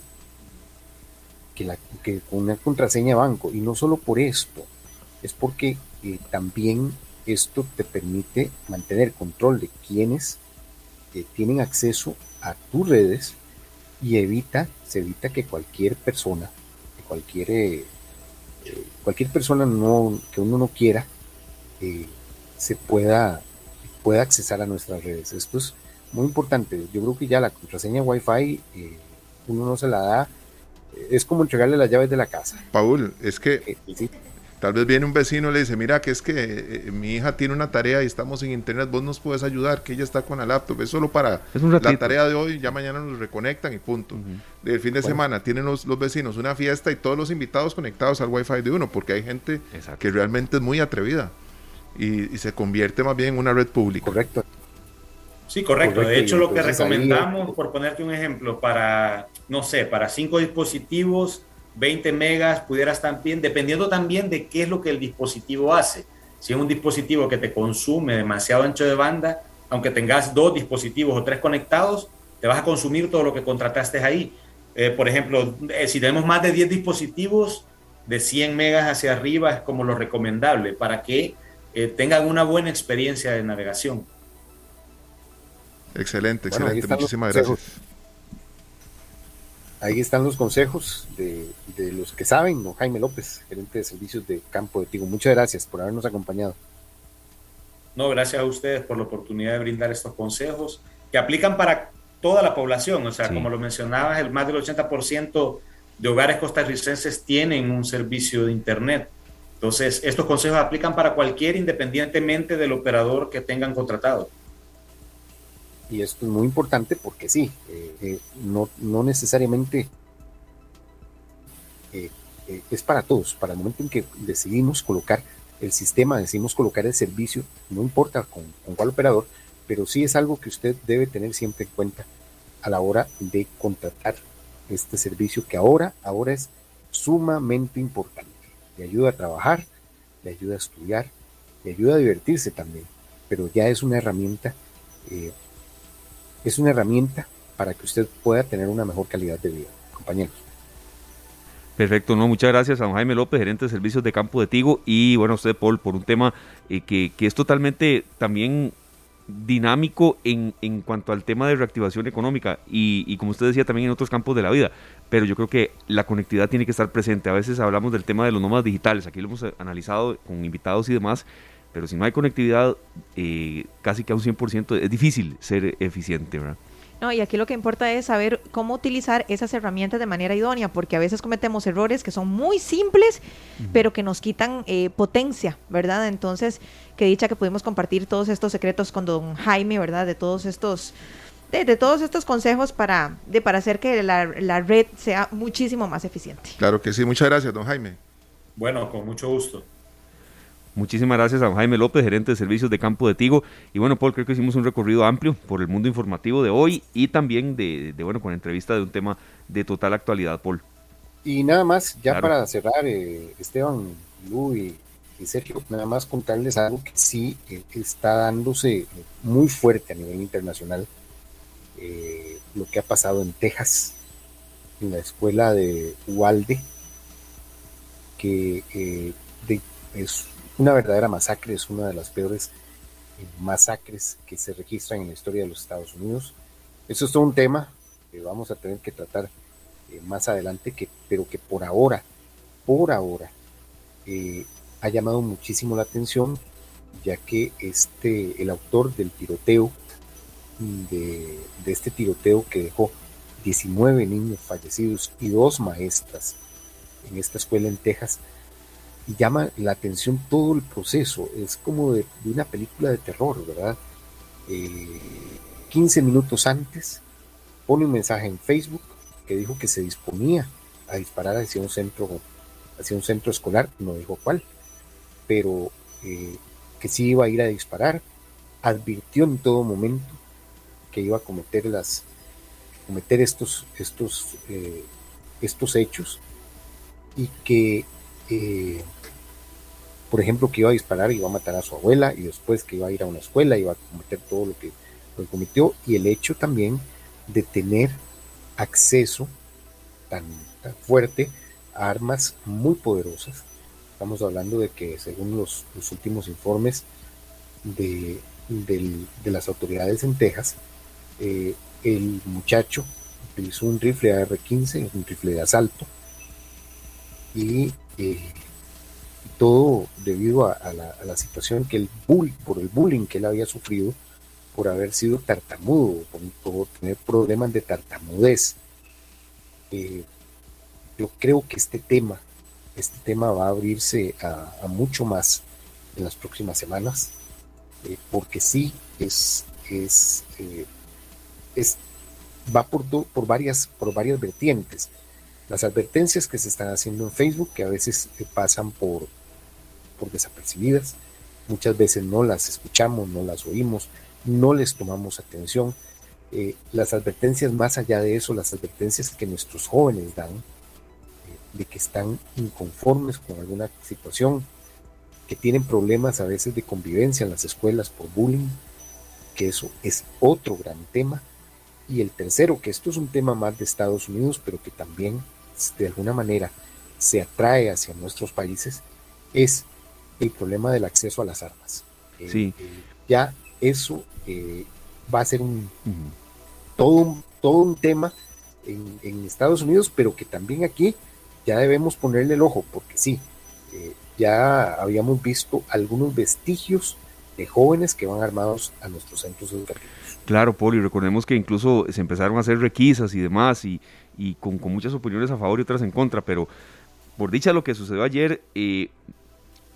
que, una contraseña banco. Y no solo por esto, es porque eh, también esto te permite mantener control de quienes eh, tienen acceso a tus redes y evita, se evita que cualquier persona, cualquier, eh, eh, cualquier persona no, que uno no quiera, eh, se pueda, pueda accesar a nuestras redes. Esto es muy importante, yo creo que ya la contraseña Wi-Fi eh, uno no se la da, es como entregarle las llaves de la casa. Paul, es que Tal vez viene un vecino y le dice, mira, que es que eh, mi hija tiene una tarea y estamos en internet, vos nos puedes ayudar, que ella está con la laptop, es solo para la tarea de hoy, ya mañana nos reconectan y punto. El fin de semana tienen los, vecinos una fiesta y todos los invitados conectados al wifi de uno, porque hay gente que realmente es muy atrevida y, se convierte más bien en una red pública. Correcto. Sí, correcto. De hecho, lo que recomendamos, por ponerte un ejemplo, para, no sé, para cinco dispositivos 20 megas pudieras también, dependiendo también de qué es lo que el dispositivo hace. Si es un dispositivo que te consume demasiado ancho de banda, aunque tengas dos dispositivos o tres conectados, te vas a consumir todo lo que contrataste ahí. Eh, por ejemplo, eh, si tenemos más de 10 dispositivos, de 100 megas hacia arriba es como lo recomendable para que eh, tengan una buena experiencia de navegación. Excelente, excelente. Muchísimas gracias. Ahí están los consejos de, los que saben, don Jaime López, gerente de servicios de Campo de Tigo. Muchas gracias por habernos acompañado. No, gracias a ustedes por la oportunidad de brindar estos consejos que aplican para toda la población. O sea, como lo mencionabas, el más del 80% de hogares costarricenses tienen un servicio de Internet. Entonces, estos consejos aplican para cualquier, independientemente del operador que tengan contratado y esto es muy importante porque sí, eh, eh, no, no, necesariamente eh, es para todos. Para el momento en que decidimos colocar el sistema, decidimos colocar el servicio, no importa con, con cuál operador, pero sí es algo que usted debe tener siempre en cuenta a la hora de contratar este servicio que ahora, ahora es sumamente importante. Le ayuda a trabajar, le ayuda a estudiar, le ayuda a divertirse también, pero ya es una herramienta es una herramienta para que usted pueda tener una mejor calidad de vida, compañeros. Perfecto, no, muchas gracias a don Jaime López, gerente de servicios de campo de Tigo, y bueno, a usted, Paul, por un tema eh, que, es totalmente también dinámico en, en, cuanto al tema de reactivación económica y, y, como usted decía también en otros campos de la vida, pero yo creo que la conectividad tiene que estar presente. A veces hablamos del tema de los nómadas digitales, aquí lo hemos analizado con invitados y demás, pero si no hay conectividad, eh, casi que a un 100% es difícil ser eficiente, ¿verdad? No, y aquí lo que importa es saber cómo utilizar esas herramientas de manera idónea, porque a veces cometemos errores que son muy simples, pero que nos quitan eh, potencia, ¿verdad? Entonces, qué dicha que pudimos compartir todos estos secretos con don Jaime, ¿verdad? De todos estos, de, todos estos consejos para, de, para hacer que la, la red sea muchísimo más eficiente. Claro que sí, muchas gracias, don Jaime. Bueno, con mucho gusto. Muchísimas gracias a Jaime López, gerente de servicios de Campo de Tigo. Y bueno, Paul, creo que hicimos un recorrido amplio por el mundo informativo de hoy y también de, bueno, con entrevista de un tema de total actualidad, Paul. Y nada más, ya para cerrar, eh, Esteban, Lu y, Sergio, nada más contarles algo que sí eh, está dándose muy fuerte a nivel internacional, eh, lo que ha pasado en Texas, en la escuela de Uvalde, que es una verdadera masacre, es una de las peores eh, masacres que se registran en la historia de los Estados Unidos. Eso es todo un tema que vamos a tener que tratar eh, más adelante, que, pero que por ahora, por ahora, eh, ha llamado muchísimo la atención, ya que este, el autor del tiroteo, de, de este tiroteo que dejó 19 niños fallecidos y dos maestras en esta escuela en Texas, y llama la atención todo el proceso. Es como de, una película de terror, ¿verdad? 15 eh, minutos antes pone un mensaje en Facebook que dijo que se disponía a disparar hacia un centro, hacia un centro escolar, no dijo cuál, pero eh, que sí iba a ir a disparar. Advirtió en todo momento que iba a cometer las cometer estos estos eh, estos hechos y que por ejemplo, que iba a disparar y iba a matar a su abuela y después que iba a ir a una escuela, iba a cometer todo lo que, cometió y el hecho también de tener acceso tan, fuerte a armas muy poderosas. Estamos hablando de que según los, últimos informes de, las autoridades en Texas, eh, el muchacho utilizó un rifle AR-15, un rifle de asalto, y eh, todo debido a, la, situación que el bull, por el bullying que él había sufrido por haber sido tartamudo, por, tener problemas de tartamudez. Eh, yo creo que este tema, este tema va a abrirse a, mucho más en las próximas semanas, eh, porque sí es, es, es va por, por, varias, por varias vertientes. Las advertencias que se están haciendo en Facebook, que a veces pasan por, por desapercibidas, muchas veces no las escuchamos, no las oímos, no les tomamos atención. Eh, las advertencias más allá de eso, las advertencias que nuestros jóvenes dan, eh, de que están inconformes con alguna situación, que tienen problemas a veces de convivencia en las escuelas por bullying, que eso es otro gran tema. Y el tercero, que esto es un tema más de Estados Unidos, pero que también de alguna manera se atrae hacia nuestros países, es el problema del acceso a las armas. Eh, sí. ya eso eh, va a ser un, todo, un, todo un tema en, Estados Unidos, pero que también aquí ya debemos ponerle el ojo, porque sí, eh, ya habíamos visto algunos vestigios de jóvenes que van armados a nuestros centros educativos. Claro, Poli, recordemos que incluso se empezaron a hacer requisas y demás, y, con, muchas opiniones a favor y otras en contra, pero por dicha lo que sucedió ayer, eh,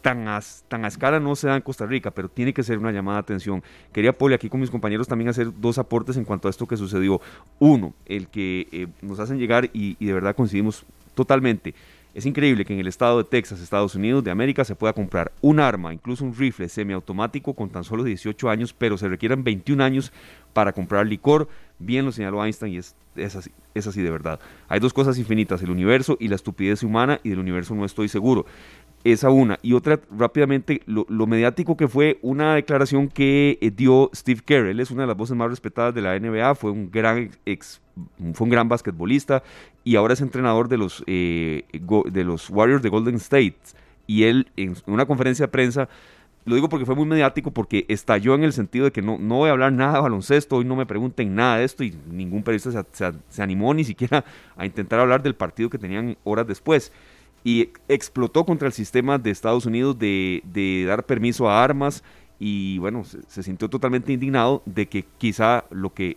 tan a, tan a escala no se da en Costa Rica, pero tiene que ser una llamada de atención. Quería, Poli, aquí con mis compañeros también hacer dos aportes en cuanto a esto que sucedió. Uno, el que eh, nos hacen llegar y, de verdad coincidimos totalmente. Es increíble que en el estado de Texas, Estados Unidos de América, se pueda comprar un arma, incluso un rifle semiautomático con tan solo 18 años, pero se requieran 21 años para comprar licor. Bien lo señaló Einstein y es, es, así, es así de verdad. Hay dos cosas infinitas, el universo y la estupidez humana, y del universo no estoy seguro. Esa una. Y otra, rápidamente, lo, mediático que fue una declaración que eh, dio Steve Kerr. Él es una de las voces más respetadas de la NBA, fue un gran ex, fue un gran basquetbolista y ahora es entrenador de los, eh, de los Warriors de Golden State. Y él, en una conferencia de prensa, lo digo porque fue muy mediático, porque estalló en el sentido de que no, no voy a hablar nada de baloncesto, hoy no me pregunten nada de esto, y ningún periodista se, animó ni siquiera a intentar hablar del partido que tenían horas después. Y explotó contra el sistema de Estados Unidos de, dar permiso a armas y bueno, se, sintió totalmente indignado de que quizá lo que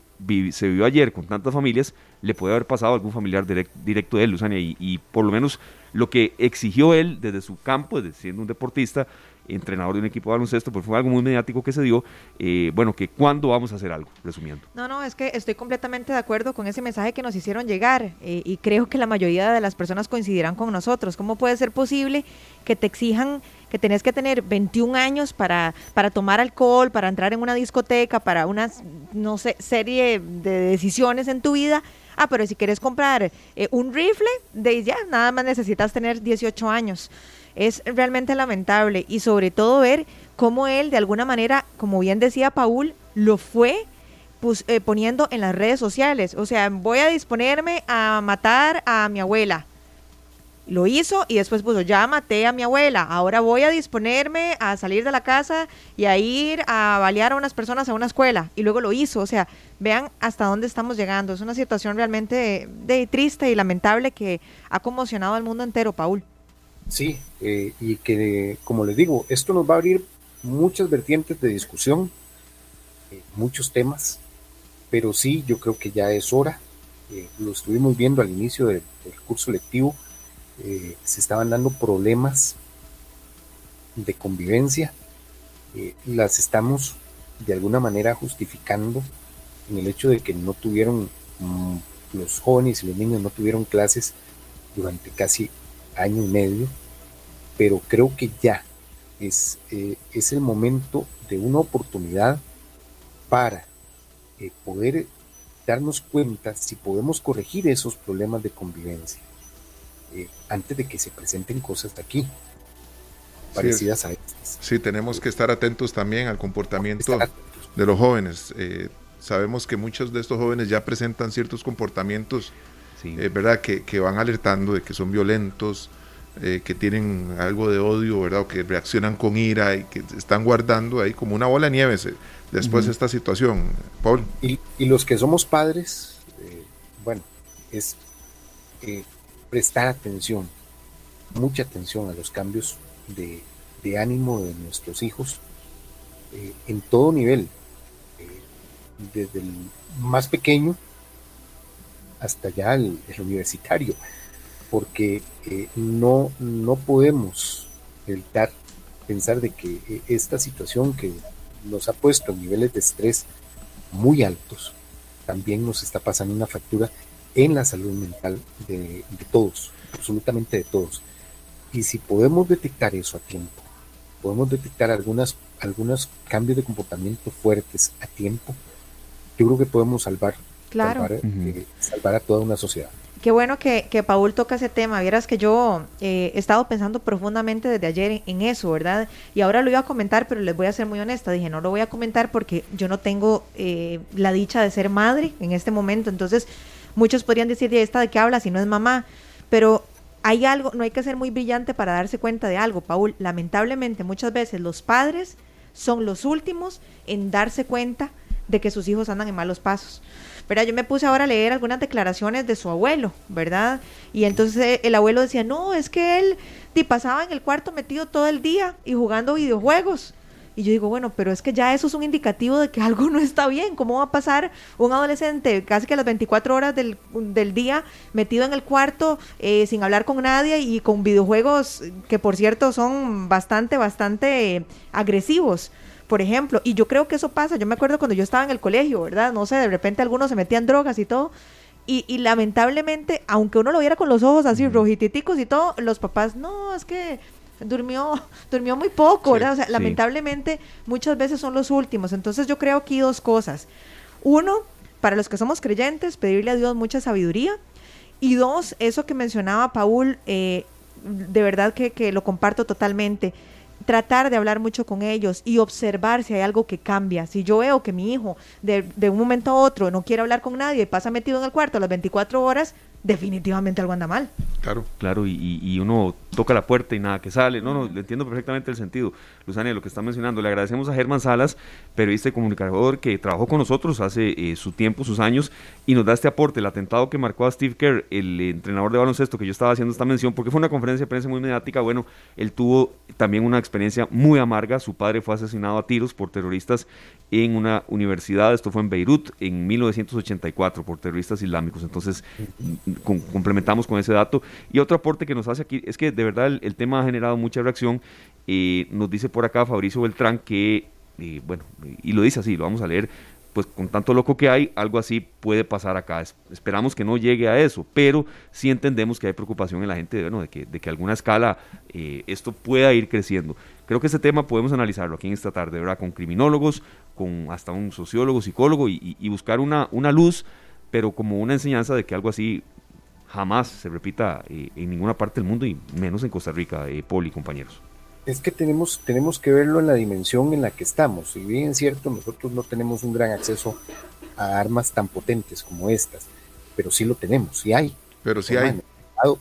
se vivió ayer con tantas familias le puede haber pasado a algún familiar directo de él, Luzania, y, y, por lo menos lo que exigió él desde su campo, siendo un deportista, entrenador de un equipo de baloncesto, pues fue algo muy mediático que se dio. Eh, bueno, que cuándo vamos a hacer algo, resumiendo. No, no, es que estoy completamente de acuerdo con ese mensaje que nos hicieron llegar eh, y creo que la mayoría de las personas coincidirán con nosotros. ¿Cómo puede ser posible que te exijan que tenés que tener 21 años para, para tomar alcohol, para entrar en una discoteca, para una, no sé, serie de decisiones en tu vida? Ah, pero si quieres comprar eh, un rifle, de ya, nada más necesitas tener 18 años es realmente lamentable y sobre todo ver cómo él de alguna manera, como bien decía Paul, lo fue pues, eh, poniendo en las redes sociales. O sea, voy a disponerme a matar a mi abuela. Lo hizo y después puso, ya maté a mi abuela, ahora voy a disponerme a salir de la casa y a ir a balear a unas personas a una escuela. Y luego lo hizo. O sea, vean hasta dónde estamos llegando. Es una situación realmente de, triste y lamentable que ha conmocionado al mundo entero, Paul. Sí, eh, y que, como les digo, esto nos va a abrir muchas vertientes de discusión, eh, muchos temas, pero sí, yo creo que ya es hora. Eh, lo estuvimos viendo al inicio del, curso lectivo, se estaban dando problemas de convivencia, las estamos de alguna manera justificando en el hecho de que no tuvieron, mm, los jóvenes y los niños no tuvieron clases durante casi año y medio, pero creo que ya es, eh, es el momento de una oportunidad para eh, poder darnos cuenta si podemos corregir esos problemas de convivencia eh, antes de que se presenten cosas de aquí parecidas a estas. Sí, tenemos que estar atentos también al comportamiento de los jóvenes. sabemos que muchos de estos jóvenes ya presentan ciertos comportamientos sí. ¿verdad? Que, que, van alertando de que son violentos, eh, que tienen algo de odio, ¿verdad? O que reaccionan con ira y que están guardando ahí como una bola de nieve después de esta situación. Paul. Y, los que somos padres, eh, bueno, es eh, prestar atención, mucha atención a los cambios de, ánimo de nuestros hijos en todo nivel. desde el más pequeño hasta ya el, universitario, porque eh, no, no podemos pensar de que eh, esta situación que nos ha puesto en niveles de estrés muy altos, también nos está pasando una factura en la salud mental de, todos, absolutamente de todos. Y si podemos detectar eso a tiempo, podemos detectar algunas, algunos cambios de comportamiento fuertes a tiempo, yo creo que podemos salvar, salvar, eh, salvar a toda una sociedad. Qué bueno que, que, Paul toca ese tema. Vieras que yo eh, he estado pensando profundamente desde ayer en, eso, ¿verdad? Y ahora lo iba a comentar, pero les voy a ser muy honesta. Dije, no lo voy a comentar porque yo no tengo eh, la dicha de ser madre en este momento. Entonces, muchos podrían decir, ¿de esta de qué habla si no es mamá? Pero hay algo, no hay que ser muy brillante para darse cuenta de algo, Paul. Lamentablemente, muchas veces los padres son los últimos en darse cuenta de que sus hijos andan en malos pasos. ¿Verdad? Yo me puse ahora a leer algunas declaraciones de su abuelo, ¿verdad? Y entonces eh, el abuelo decía, no, es que él pasaba en el cuarto metido todo el día y jugando videojuegos. Y yo digo, bueno, pero es que ya eso es un indicativo de que [laughs] algo no está bien. ¿Cómo va a pasar un adolescente casi que las 24 horas del, día metido en el cuarto eh, sin hablar con nadie y con videojuegos que por cierto son bastante, bastante eh, agresivos? Por ejemplo, y yo creo que eso pasa, yo me acuerdo cuando yo estaba en el colegio, ¿verdad? No sé, de repente algunos se metían drogas y todo, y, lamentablemente, aunque uno lo viera con los ojos así rojititicos y todo, los papás, no, es que durmió, [laughs] durmió muy poco, ¿verdad? O sea, lamentablemente muchas veces son los últimos. Entonces yo creo aquí dos cosas. Uno, para los que somos creyentes, pedirle a Dios mucha sabiduría. Y dos, eso que mencionaba Paul, eh, de verdad que, que lo comparto totalmente tratar de hablar mucho con ellos y observar si hay algo que cambia. Si yo veo que mi hijo de, de un momento a otro no quiere hablar con nadie y pasa metido en el cuarto las 24 horas, definitivamente algo anda mal. Claro. Claro, y, y, uno toca la puerta y nada que sale. No, no, le entiendo perfectamente el sentido. Luzania, lo que está mencionando. Le agradecemos a Germán Salas, periodista y comunicador que trabajó con nosotros hace eh, su tiempo, sus años, y nos da este aporte. El atentado que marcó a Steve Kerr, el entrenador de baloncesto, que yo estaba haciendo esta mención, porque fue una conferencia de prensa muy mediática. Bueno, él tuvo también una experiencia muy amarga. Su padre fue asesinado a tiros por terroristas en una universidad. Esto fue en Beirut en 1984 por terroristas islámicos. Entonces, complementamos con ese dato. Y otro aporte que nos hace aquí es que de verdad el, tema ha generado mucha reacción. Eh, nos dice por acá Fabricio Beltrán que, eh, bueno, y lo dice así, lo vamos a leer, pues con tanto loco que hay, algo así puede pasar acá. esperamos que no llegue a eso, pero sí entendemos que hay preocupación en la gente bueno, de, que, de que alguna escala eh, esto pueda ir creciendo. Creo que este tema podemos analizarlo aquí en esta tarde, ¿verdad? Con criminólogos, con hasta un sociólogo, psicólogo y, y buscar una, una luz, pero como una enseñanza de que algo así jamás se repita eh, en ninguna parte del mundo y menos en Costa Rica, eh, Poli, compañeros. Es que tenemos, tenemos que verlo en la dimensión en la que estamos. Si bien es cierto, nosotros no tenemos un gran acceso a armas tan potentes como estas, pero sí lo tenemos, sí hay. Pero sí hay.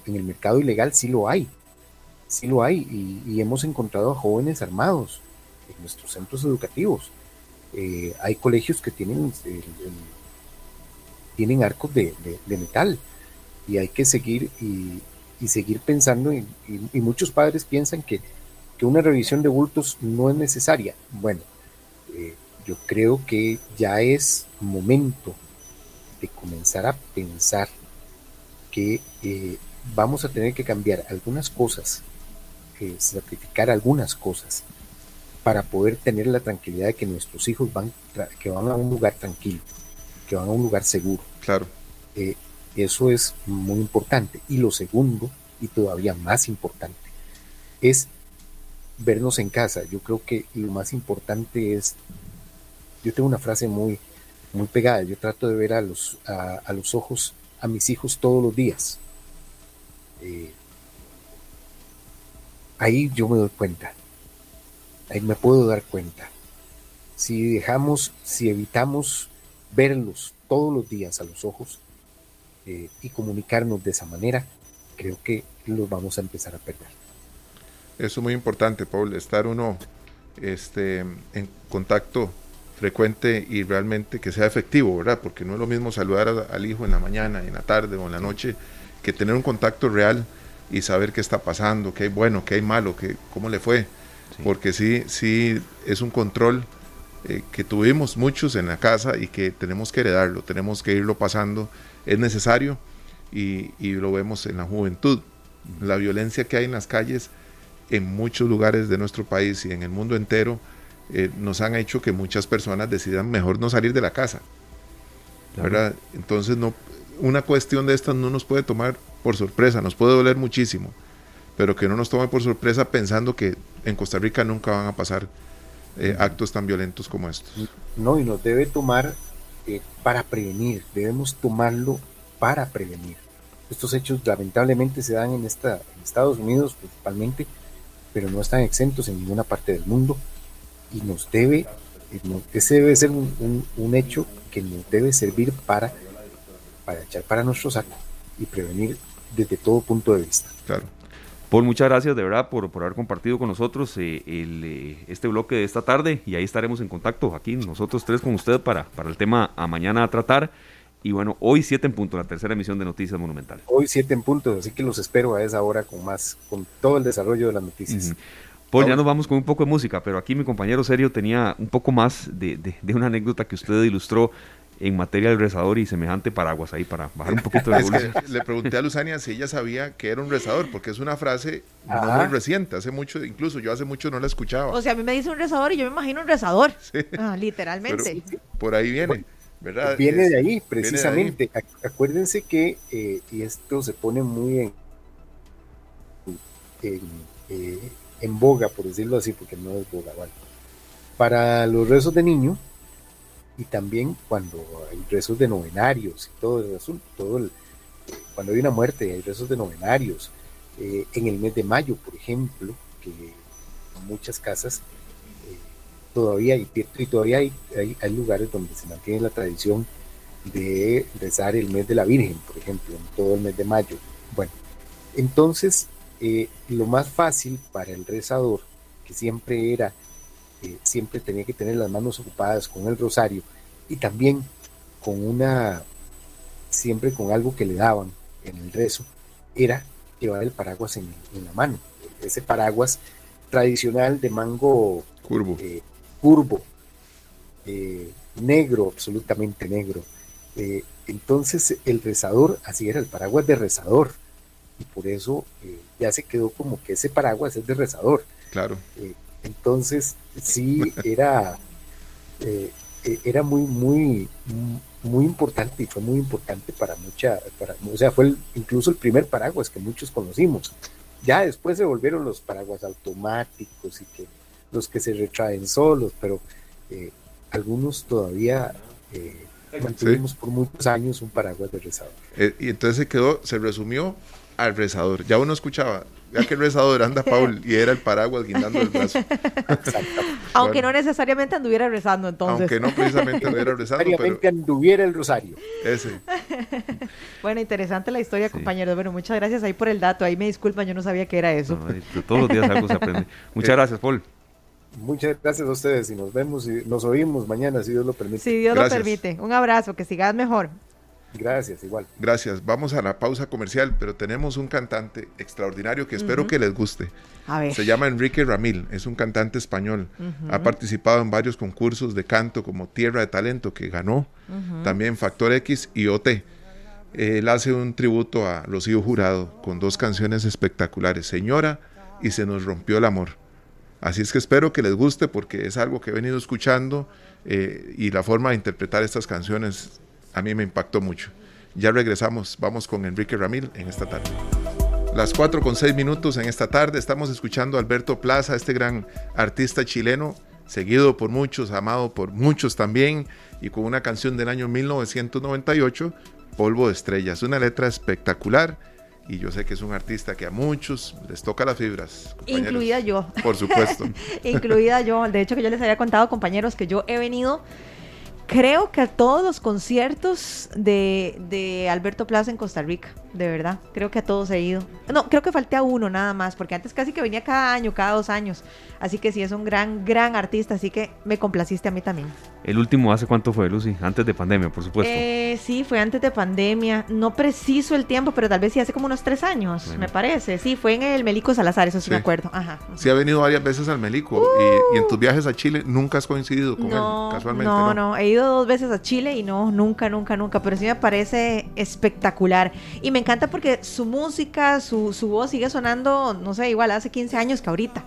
En el, mercado, ilegal sí lo hay, sí lo hay, y, hemos encontrado a jóvenes armados en nuestros centros educativos. Eh, hay colegios que tienen, tienen arcos de metal y hay que seguir y, seguir pensando y, muchos padres piensan que, una revisión de bultos no es necesaria. Bueno, eh, yo creo que ya es momento de comenzar a pensar que eh, vamos a tener que cambiar algunas cosas, eh, sacrificar algunas cosas para poder tener la tranquilidad de que nuestros hijos van, que van a un lugar tranquilo, que van a un lugar seguro. Claro. Eso es muy importante. Y lo segundo, y todavía más importante, es vernos en casa. Yo creo que lo más importante es, yo tengo una frase muy, muy pegada, yo trato de ver a los, a, los ojos a mis hijos todos los días. Eh, ahí yo me doy cuenta, ahí me puedo dar cuenta. Si dejamos, si evitamos verlos todos los días a los ojos, eh, y comunicarnos de esa manera, creo que los vamos a empezar a perder. Eso es muy importante, Paul, estar uno este, en contacto frecuente y realmente que sea efectivo, ¿verdad? Porque no es lo mismo saludar al hijo en la mañana, en la tarde o en la noche, que tener un contacto real y saber qué está pasando, qué hay bueno, qué hay malo, qué, cómo le fue. Porque sí, sí es un control eh, que tuvimos muchos en la casa y que tenemos que heredarlo, tenemos que irlo pasando, es necesario y, y lo vemos en la juventud. La violencia que hay en las calles en muchos lugares de nuestro país y en el mundo entero eh, nos han hecho que muchas personas decidan mejor no salir de la casa. ¿verdad? Entonces, no, una cuestión de estas no nos puede tomar por sorpresa, nos puede doler muchísimo, pero que no nos tome por sorpresa pensando que en Costa Rica nunca van a pasar eh, actos tan violentos como estos. No, y nos debe tomar para prevenir, debemos tomarlo para prevenir. Estos hechos lamentablemente se dan en, esta, en Estados Unidos principalmente, pero no están exentos en ninguna parte del mundo y nos debe, ese debe ser un, un, hecho que nos debe servir para, para echar para nuestro saco y prevenir desde todo punto de vista. Claro. Paul, muchas gracias de verdad por, por haber compartido con nosotros eh, el, eh, este bloque de esta tarde y ahí estaremos en contacto aquí nosotros tres con usted para, para el tema a mañana a tratar. Y bueno, hoy 7 en punto, la tercera emisión de Noticias Monumentales. Hoy 7 en punto, así que los espero a esa hora con más, con todo el desarrollo de las noticias. Pues ya nos vamos con un poco de música, pero aquí mi compañero Serio tenía un poco más de, de, una anécdota que usted ilustró en materia del rezador y semejante paraguas ahí para bajar un poquito de [laughs] es Le pregunté a Luzania si ella sabía que era un rezador, porque es una frase muy reciente, hace mucho, incluso yo hace mucho no la escuchaba. O sea, a mí me dice un rezador y yo me imagino un rezador, [laughs] ah, literalmente. por ahí viene. ¿verdad? Viene de ahí, precisamente. Acuérdense que, eh, y esto se pone muy en, en eh, en boga, por decirlo así, porque no es boga, ¿vale? Para los rezos de niño y también cuando hay rezos de novenarios y todo el asunto, todo el, cuando hay una muerte hay rezos de novenarios. Eh, en el mes de mayo, por ejemplo, que en muchas casas eh, todavía hay, y todavía hay, hay, lugares donde se mantiene la tradición de rezar el mes de la Virgen, por ejemplo, en todo el mes de mayo. Bueno, entonces eh, lo más fácil para el rezador, que siempre era, eh, siempre tenía que tener las manos ocupadas con el rosario y también con una, siempre con algo que le daban en el rezo, era llevar el paraguas en, la mano. Ese paraguas tradicional de mango curvo, eh, curvo negro, absolutamente negro. entonces el rezador, así era, el paraguas de rezador y por eso eh, ya se quedó como que ese paraguas es de rezador. Claro. Eh, entonces, sí, era, eh, era muy, muy, muy importante y fue muy importante para mucha, para, o sea, fue incluso el primer paraguas que muchos conocimos. Ya después se volvieron los paraguas automáticos y que los que se retraen solos, pero algunos todavía mantuvimos por muchos años un paraguas de rezador. y entonces se quedó, se resumió al rezador. Ya uno escuchaba, ya que el rezador anda [laughs] Paul y era el paraguas guindando el brazo. Aunque no necesariamente anduviera rezando entonces. Aunque no precisamente anduviera rezando. Necesariamente anduviera el rosario. Ese. [laughs] bueno, interesante la historia, compañero. Bueno, muchas gracias ahí por el dato. Ahí me disculpan, yo no sabía que era eso. todos los días algo se aprende. [laughs] Muchas gracias, Paul. Muchas gracias a ustedes y nos vemos y nos oímos mañana, si Dios lo permite. Si Dios lo permite. Un abrazo, que sigas mejor. Gracias, igual. Gracias. Vamos a la pausa comercial, pero tenemos un cantante extraordinario que espero que les guste. Se llama Enrique Ramil, es un cantante español. Ha participado en varios concursos de canto como Tierra de Talento, que ganó, también Factor X y OT. Él hace un tributo a Rocío Jurado con dos canciones espectaculares, Señora y Se nos rompió el amor. Así es que espero que les guste porque es algo que he venido escuchando eh, y la forma de interpretar estas canciones a mí me impactó mucho. Ya regresamos, vamos con Enrique Ramil en esta tarde. Las 4 con 6 minutos en esta tarde estamos escuchando a Alberto Plaza, este gran artista chileno, seguido por muchos, amado por muchos también, y con una canción del año 1998, Polvo de Estrellas, una letra espectacular. Y yo sé que es un artista que a muchos les toca las fibras. Incluida yo. Por supuesto. [laughs] Incluida yo. De hecho, que yo les había contado, compañeros, que yo he venido creo que a todos los conciertos de, Alberto Plaza en Costa Rica, de verdad. Creo que a todos he ido. No, creo que falté a uno nada más, porque antes casi que venía cada año, cada dos años. Así que sí, es un gran, gran artista, así que me complaciste a mí también. El último, ¿hace cuánto fue, Lucy? Antes de pandemia, por supuesto. Eh, sí, fue antes de pandemia. No preciso el tiempo, pero tal vez sí hace como unos tres años, me parece. Sí, fue en el Melico Salazar, eso sí, me acuerdo. Ajá. Sí, ha venido varias veces al Melico. Y, en tus viajes a Chile nunca has coincidido con él, casualmente. No, no, he ido dos veces a Chile y no, nunca, nunca, nunca. Pero sí me parece espectacular. Y me encanta porque su música, su, su voz sigue sonando, no sé, igual hace 15 años que ahorita.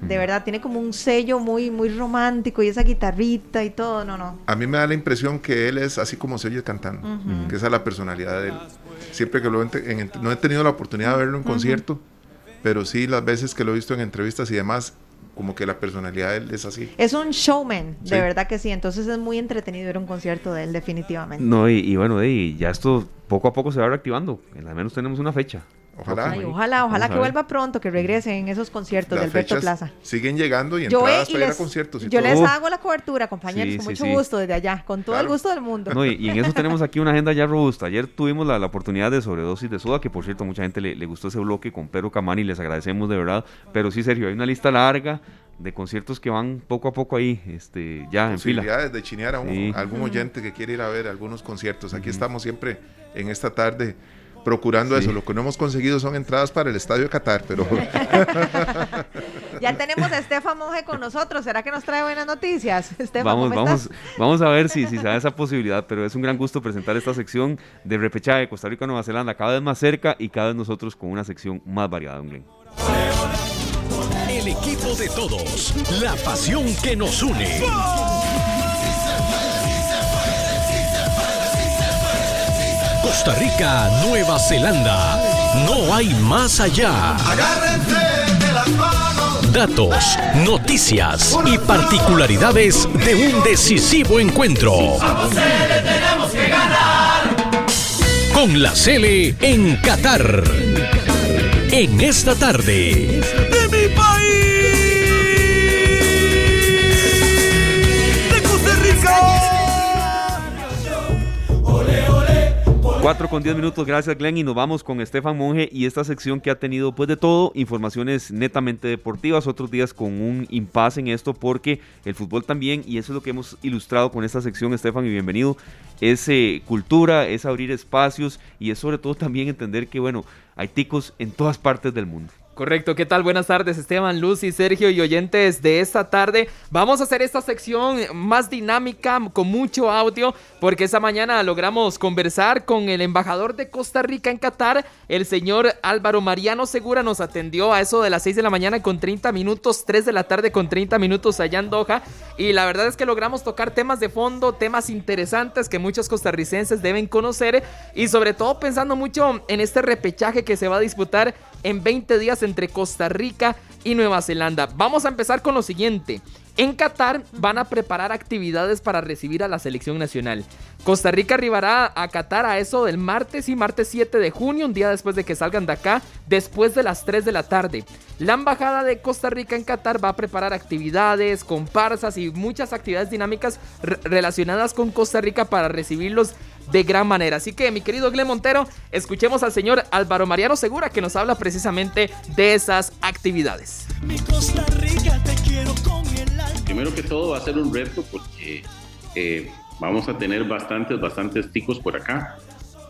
De verdad, tiene como un sello muy, muy romántico y esa guitarrita y todo, no, no. A mí me da la impresión que él es así como se oye cantando, que esa es la personalidad de él. Siempre que lo en, no he tenido la oportunidad de verlo en concierto, pero sí las veces que lo he visto en entrevistas y demás, como que la personalidad de él es así. Es un showman, de verdad que sí. Entonces es muy entretenido ver un concierto de él, definitivamente. No, y, y bueno, y ya esto poco a poco se va reactivando. Al menos tenemos una fecha. Ojalá. ojalá, ojalá que vuelva pronto, que regresen en esos conciertos del Alberto Plaza. Siguen llegando y entradas para ir a conciertos. yo les hago la cobertura, compañeros, con mucho gusto desde allá, con todo el gusto del mundo. No, y, en eso [laughs] tenemos aquí una agenda ya robusta. Ayer tuvimos la, oportunidad de sobredosis de soda, que por cierto, mucha gente le, gustó ese bloque con Pedro Camani, les agradecemos de verdad. Pero sí, Sergio, hay una lista larga de conciertos que van poco a poco ahí, este, ya en fila. Posibilidades de chinear a, algún oyente que quiere ir a ver algunos conciertos. Aquí estamos siempre en esta tarde procurando eso. Lo que no hemos conseguido son entradas para el estadio de Qatar, pero. [laughs] ya tenemos a Estefan Monge con nosotros. ¿Será que nos trae buenas noticias? [laughs] vamos, vamos, vamos a ver si, si se da esa posibilidad, pero es un gran gusto presentar esta sección de repechaje de Costa Rica Nueva Zelanda cada vez más cerca y cada vez nosotros con una sección más variada, Glenn. El equipo de todos, la pasión que nos une. Costa Rica, Nueva Zelanda. No hay más allá. de las manos. Datos, noticias y particularidades de un decisivo encuentro. tenemos que ganar. Con la Cele en Qatar. En esta tarde. 4 con 10 minutos, gracias Glenn y nos vamos con Estefan Monge y esta sección que ha tenido pues de todo, informaciones netamente deportivas, otros días con un impasse en esto porque el fútbol también, y eso es lo que hemos ilustrado con esta sección Estefan y bienvenido, es eh, cultura, es abrir espacios y es sobre todo también entender que bueno, hay ticos en todas partes del mundo. Correcto, ¿qué tal? Buenas tardes Esteban, Lucy, Sergio y oyentes de esta tarde. Vamos a hacer esta sección más dinámica, con mucho audio, porque esta mañana logramos conversar con el embajador de Costa Rica en Qatar, el señor Álvaro Mariano Segura, nos atendió a eso de las 6 de la mañana con 30 minutos, 3 de la tarde con 30 minutos allá en Doha, y la verdad es que logramos tocar temas de fondo, temas interesantes que muchos costarricenses deben conocer, y sobre todo pensando mucho en este repechaje que se va a disputar en 20 días entre Costa Rica y Nueva Zelanda. Vamos a empezar con lo siguiente. En Qatar van a preparar actividades para recibir a la selección nacional. Costa Rica arribará a Qatar a eso del martes y martes 7 de junio, un día después de que salgan de acá, después de las 3 de la tarde. La embajada de Costa Rica en Qatar va a preparar actividades, comparsas y muchas actividades dinámicas relacionadas con Costa Rica para recibirlos de gran manera. Así que, mi querido Glen Montero, escuchemos al señor Álvaro Mariano Segura que nos habla precisamente de esas actividades. Primero que todo va a ser un reto porque eh, vamos a tener bastantes, bastantes ticos por acá.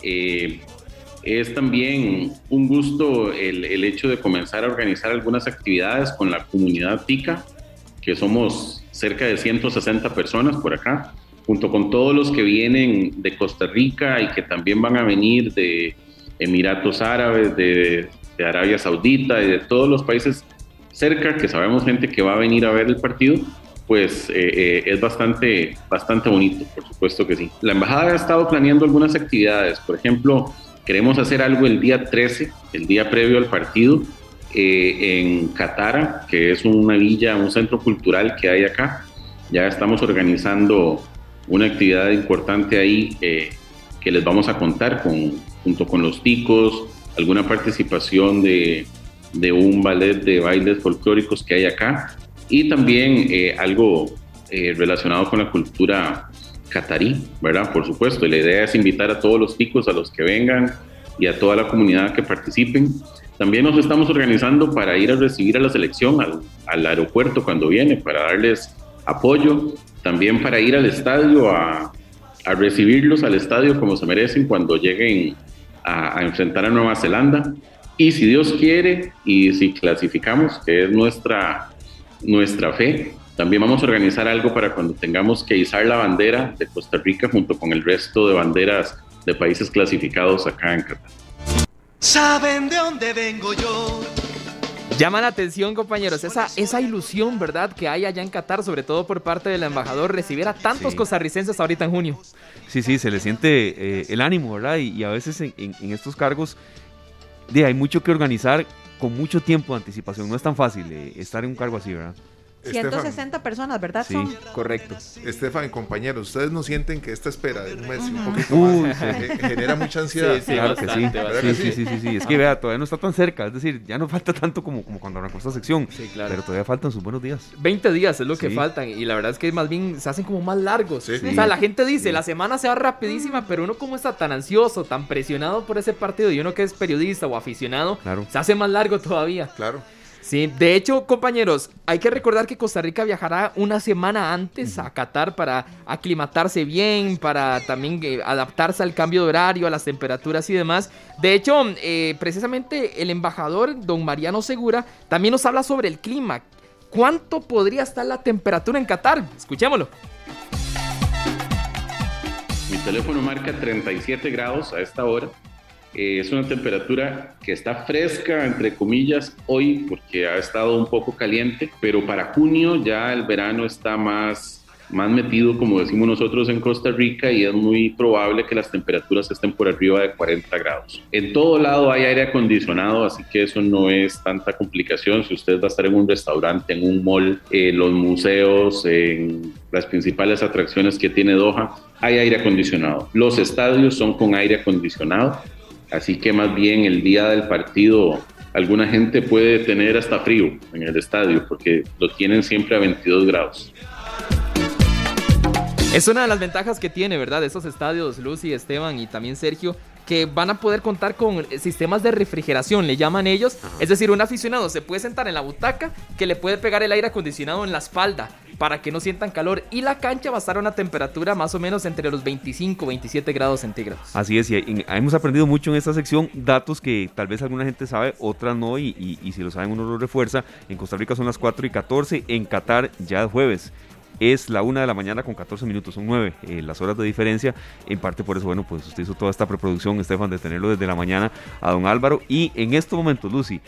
Eh, es también un gusto el, el, hecho de comenzar a organizar algunas actividades con la comunidad tica, que somos cerca de 160 personas por acá junto con todos los que vienen de Costa Rica y que también van a venir de Emiratos Árabes, de, Arabia Saudita y de todos los países cerca, que sabemos gente que va a venir a ver el partido, pues eh, eh, es bastante, bastante bonito, por supuesto que sí. La embajada ha estado planeando algunas actividades, por ejemplo, queremos hacer algo el día 13, el día previo al partido, eh, en Catara, que es una villa, un centro cultural que hay acá. Ya estamos organizando una actividad importante ahí que les vamos a contar con, junto con los ticos, alguna participación de un ballet de bailes folclóricos que hay acá y también eh, algo eh, relacionado con la cultura catarí, ¿verdad? Por supuesto, la idea es invitar a todos los ticos, a los que vengan y a toda la comunidad que participen. También nos estamos organizando para ir a recibir a la selección al, al aeropuerto cuando viene, para darles apoyo, también para ir al estadio a, a recibirlos al estadio como se merecen cuando lleguen a, a, enfrentar a Nueva Zelanda. Y si Dios quiere y si clasificamos, que es nuestra, nuestra fe, también vamos a organizar algo para cuando tengamos que izar la bandera de Costa Rica junto con el resto de banderas de países clasificados acá en Qatar. ¿Saben de dónde vengo yo? Llama la atención, compañeros, esa, esa ilusión, ¿verdad?, que hay allá en Qatar, sobre todo por parte del embajador, recibir a tantos Sí. costarricenses ahorita en junio. Sí, sí, se le siente eh, el ánimo, ¿verdad? Y, y a veces en, en- en estos cargos de, hay mucho que organizar con mucho tiempo de anticipación. No es tan fácil eh, estar en un cargo así, ¿verdad? Estefan, 160 personas, ¿verdad? Sí. Son? Correcto. Estefan y compañeros, ¿ustedes no sienten que esta espera de un mes y un poquito Uy, más [laughs] sí. eh, genera mucha ansiedad? Sí, sí. claro que sí. Sí, sí, sí, sí, sí. Es que vea, todavía no está tan cerca. Es decir, ya no falta tanto como, como cuando arrancó esta sección. Sí, claro. Pero todavía faltan sus buenos días. 20 días es lo que faltan y la verdad es que más bien se hacen como más largos. Sí. O sea, la gente dice, la semana se va rapidísima, pero uno como está tan ansioso, tan presionado por ese partido y uno que es periodista o aficionado, Claro. se hace más largo todavía. Claro. Sí, de hecho, compañeros, hay que recordar que Costa Rica viajará una semana antes a Qatar para aclimatarse bien, para también eh, adaptarse al cambio de horario, a las temperaturas y demás. De hecho, eh, precisamente el embajador, don Mariano Segura, también nos habla sobre el clima. ¿Cuánto podría estar la temperatura en Qatar? Escuchémoslo. Mi teléfono marca 37 grados a esta hora. Eh, es una temperatura que está fresca, entre comillas, hoy porque ha estado un poco caliente, pero para junio ya el verano está más, más metido, como decimos nosotros en Costa Rica, y es muy probable que las temperaturas estén por arriba de 40 grados. En todo lado hay aire acondicionado, así que eso no es tanta complicación. Si usted va a estar en un restaurante, en un mall, en los museos, en las principales atracciones que tiene Doha, hay aire acondicionado. Los estadios son con aire acondicionado. Así que más bien el día del partido alguna gente puede tener hasta frío en el estadio porque lo tienen siempre a 22 grados. Es una de las ventajas que tiene, ¿verdad? Esos estadios, Lucy, Esteban y también Sergio, que van a poder contar con sistemas de refrigeración, le llaman ellos. Es decir, un aficionado se puede sentar en la butaca que le puede pegar el aire acondicionado en la espalda para que no sientan calor. Y la cancha va a estar a una temperatura más o menos entre los 25 y 27 grados centígrados. Así es, y hemos aprendido mucho en esta sección, datos que tal vez alguna gente sabe, otras no, y si lo saben uno lo refuerza. En Costa Rica son las 4 y 14, en Qatar ya es jueves. Es la 1 de la mañana con 14 minutos, son 9 eh, las horas de diferencia. En parte por eso, bueno, pues usted hizo toda esta preproducción, Estefan, de tenerlo desde la mañana a don Álvaro. Y en estos momentos, Lucy,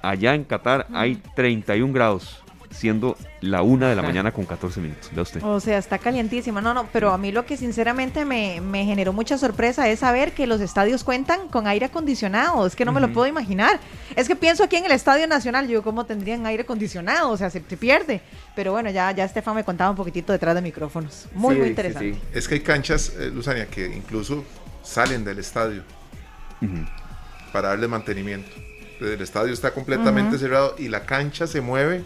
allá en Qatar hay 31 grados, siendo la 1 de la mañana con 14 minutos. Vea usted. O sea, está calientísima. No, no, pero a mí lo que sinceramente me, me generó mucha sorpresa es saber que los estadios cuentan con aire acondicionado. Es que no me lo puedo imaginar. Es que pienso aquí en el Estadio Nacional, yo cómo tendrían aire acondicionado, o sea, se te pierde. Pero bueno, ya, ya Estefan me contaba un poquitito detrás de micrófonos. Muy, Sí, muy interesante. sí. Es que hay canchas, eh, Luzania, que incluso salen del estadio para darle mantenimiento. El estadio está completamente cerrado y la cancha se mueve,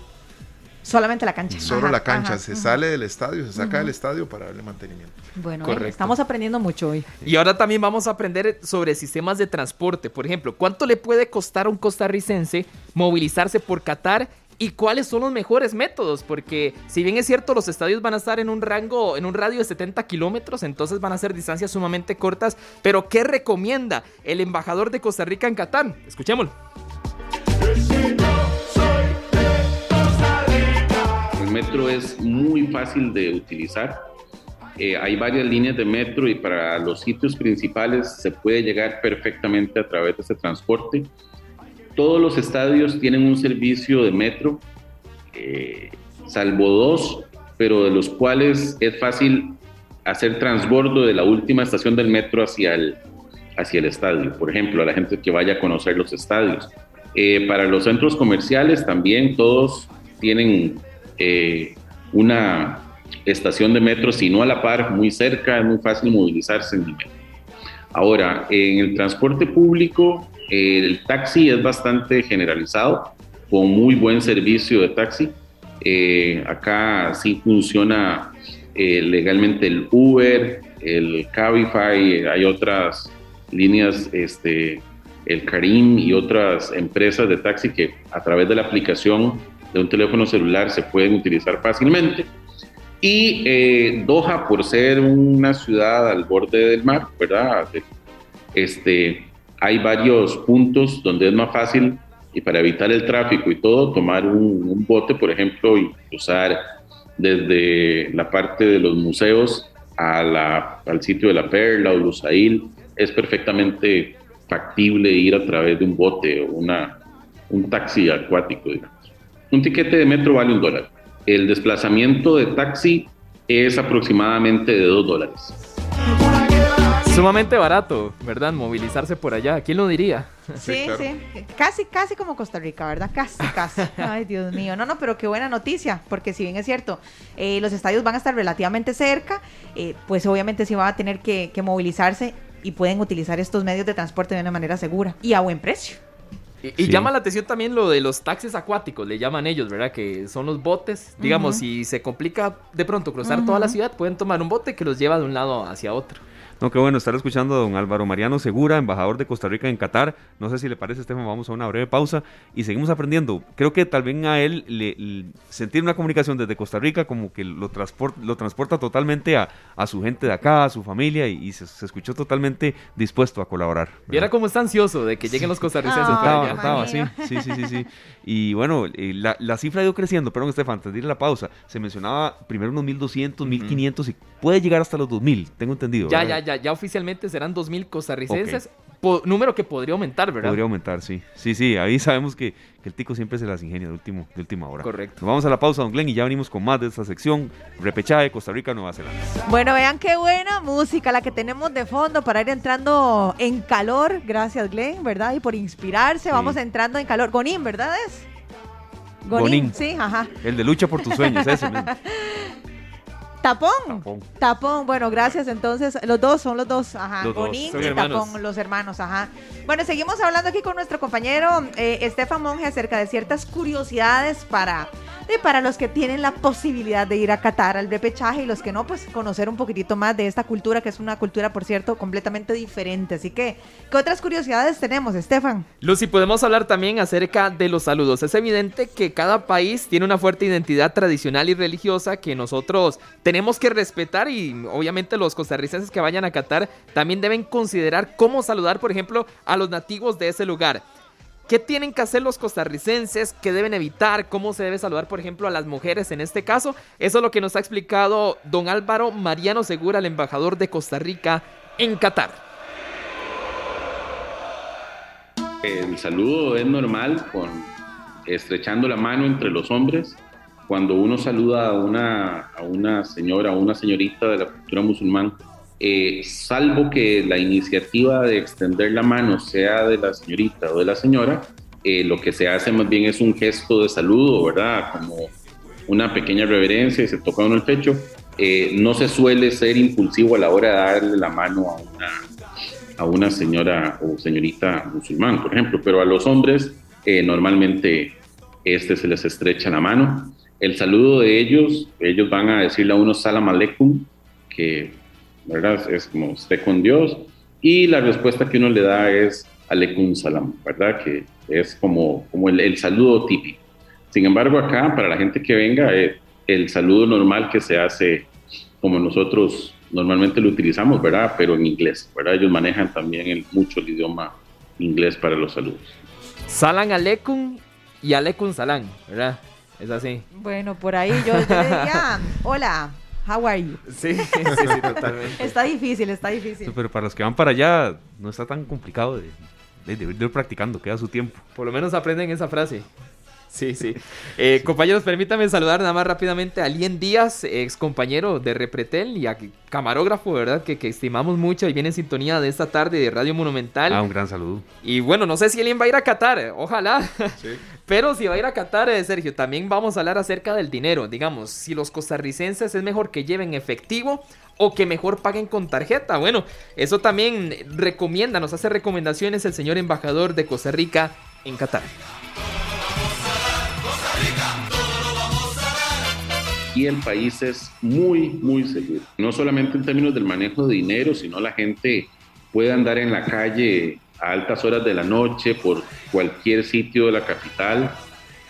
Solamente la cancha. solo Ajá, la cancha, ajá, se sale del estadio, se saca del estadio para darle mantenimiento. Bueno, Correcto. estamos aprendiendo mucho hoy. Y ahora también vamos a aprender sobre sistemas de transporte. Por ejemplo, ¿cuánto le puede costar a un costarricense movilizarse por Qatar? ¿Y cuáles son los mejores métodos? Porque si bien es cierto, los estadios van a estar en un rango, en un radio de 70 kilómetros, entonces van a ser distancias sumamente cortas. Pero ¿qué recomienda el embajador de Costa Rica en Qatar? Escuchémoslo. Metro es muy fácil de utilizar. Eh, hay varias líneas de metro y para los sitios principales se puede llegar perfectamente a través de ese transporte. Todos los estadios tienen un servicio de metro, eh, salvo dos, pero de los cuales es fácil hacer transbordo de la última estación del metro hacia el, hacia el estadio. Por ejemplo, a la gente que vaya a conocer los estadios. Eh, para los centros comerciales también todos tienen eh, una estación de metro, si no a la par, muy cerca, es muy fácil movilizarse en el metro. Ahora, en el transporte público, eh, el taxi es bastante generalizado, con muy buen servicio de taxi. Eh, acá sí funciona eh, legalmente el Uber, el Cabify, hay otras líneas, este, el Karim y otras empresas de taxi que a través de la aplicación de un teléfono celular se pueden utilizar fácilmente. Y eh, Doha, por ser una ciudad al borde del mar, ¿verdad? Este, hay varios puntos donde es más fácil y para evitar el tráfico y todo, tomar un, bote, por ejemplo, y cruzar desde la parte de los museos al sitio de la Perla o Lusail, es perfectamente factible ir a través de un bote o una, un taxi acuático, digamos. Un tiquete de metro vale un dólar. El desplazamiento de taxi es aproximadamente de dos dólares. Sumamente barato, ¿verdad? Movilizarse por allá. ¿Quién lo diría? Sí, sí, Casi, casi como Costa Rica, ¿verdad? Casi, casi. [laughs] Ay, Dios mío. No, no, pero qué buena noticia, porque si bien es cierto, eh, los estadios van a estar relativamente cerca, eh, pues obviamente sí van a tener que, que movilizarse y pueden utilizar estos medios de transporte de una manera segura y a buen precio. Y, llama la atención también lo de los taxis acuáticos, le llaman ellos, ¿verdad? Que son los botes. Digamos, si se complica de pronto cruzar toda la ciudad, pueden tomar un bote que los lleva de un lado hacia otro. No, qué bueno estar escuchando a don Álvaro Mariano Segura, embajador de Costa Rica en Qatar. No sé si le parece, Estefan, vamos a una breve pausa y seguimos aprendiendo. Creo que tal vez a él le, sentir una comunicación desde Costa Rica como que lo, transporta, lo transporta totalmente a, su gente de acá, a su familia y, se, escuchó totalmente dispuesto a colaborar. Viera cómo está ansioso de que lleguen los costarricenses. estaba, sí, sí, sí, sí, Y bueno, eh, la, cifra ha ido creciendo, perdón, Estefan, antes de ir a la pausa, se mencionaba primero unos 1.200, 1.500 y puede llegar hasta los 2.000, tengo entendido. Ya, ya, ya ya, oficialmente serán 2.000 costarricenses. número que podría aumentar, ¿verdad? Podría aumentar, sí. Sí, sí, ahí sabemos que, el tico siempre se las ingenia de, último, de última hora. Correcto. vamos a la pausa, don Glenn, y ya venimos con más de esta sección. Repechaje, Costa Rica, Nueva Zelanda. Bueno, vean qué buena música la que tenemos de fondo para ir entrando en calor. Gracias, Glenn, ¿verdad? Y por inspirarse, vamos entrando en calor. Gonín, ¿verdad es? Gonín. Sí, ajá. El de lucha por tus sueños, ese [laughs] mismo. Tapón. Tapón. Bueno, gracias. Entonces, los dos son los dos. Ajá. Bonín y Tapón, los hermanos. Ajá. Bueno, seguimos hablando aquí con nuestro compañero eh, Estefan Monge acerca de ciertas curiosidades para para los que tienen la posibilidad de ir a Qatar al repechaje y los que no, pues conocer un poquitito más de esta cultura, que es una cultura, por cierto, completamente diferente. Así que, ¿qué otras curiosidades tenemos, Estefan? Lucy, podemos hablar también acerca de los saludos. Es evidente que cada país tiene una fuerte identidad tradicional y religiosa que nosotros tenemos que respetar y obviamente los costarricenses que vayan a Qatar también deben considerar cómo saludar, por ejemplo, a los nativos de ese lugar. ¿Qué tienen que hacer los costarricenses? ¿Qué deben evitar? ¿Cómo se debe saludar, por ejemplo, a las mujeres en este caso? Eso es lo que nos ha explicado don Álvaro Mariano Segura, el embajador de Costa Rica en Qatar. El saludo es normal, con estrechando la mano entre los hombres. Cuando uno saluda a una, a una señora o una señorita de la cultura musulmana, eh, salvo que la iniciativa de extender la mano sea de la señorita o de la señora, eh, lo que se hace más bien es un gesto de saludo, ¿verdad? Como una pequeña reverencia y se toca uno el pecho. Eh, no se suele ser impulsivo a la hora de darle la mano a una, a una señora o señorita musulmán, por ejemplo, pero a los hombres normalmente este se les estrecha la mano. El saludo de ellos, ellos van a decirle a uno salam aleikum, que ¿verdad? Es como esté con Dios. Y la respuesta que uno le da es Aleikum Salam, ¿verdad? Que es como, como el, saludo típico. Sin embargo, acá, para la gente que venga, eh, el saludo normal que se hace como nosotros normalmente lo utilizamos, ¿verdad? Pero en inglés, ¿verdad? Ellos manejan también el, mucho el idioma inglés para los saludos. Salam Aleikum y Aleikum Salam, ¿verdad? Es así. Bueno, por ahí yo, yo diría, [laughs] hola, How are you? Sí, sí, sí, totalmente. [laughs] está difícil, está difícil. Pero para los que van para allá, no está tan complicado de, de, de ir practicando, queda su tiempo. Por lo menos aprenden esa frase. Sí, sí. Eh, compañeros, permítanme saludar nada más rápidamente a Lien Díaz, ex compañero de Repretel y a camarógrafo, ¿verdad? Que, estimamos mucho y viene en sintonía de esta tarde de Radio Monumental. Ah, un gran saludo. Y bueno, no sé si Lien va a ir a Qatar, ojalá. Sí. [laughs] Pero si va a ir a Qatar, eh, Sergio, también vamos a hablar acerca del dinero. Digamos, si los costarricenses es mejor que lleven efectivo o que mejor paguen con tarjeta. Bueno, eso también recomienda, nos hace recomendaciones el señor embajador de Costa Rica en Qatar. Y el país es muy, muy seguro. No solamente en términos del manejo de dinero, sino la gente puede andar en la calle a altas horas de la noche por cualquier sitio de la capital,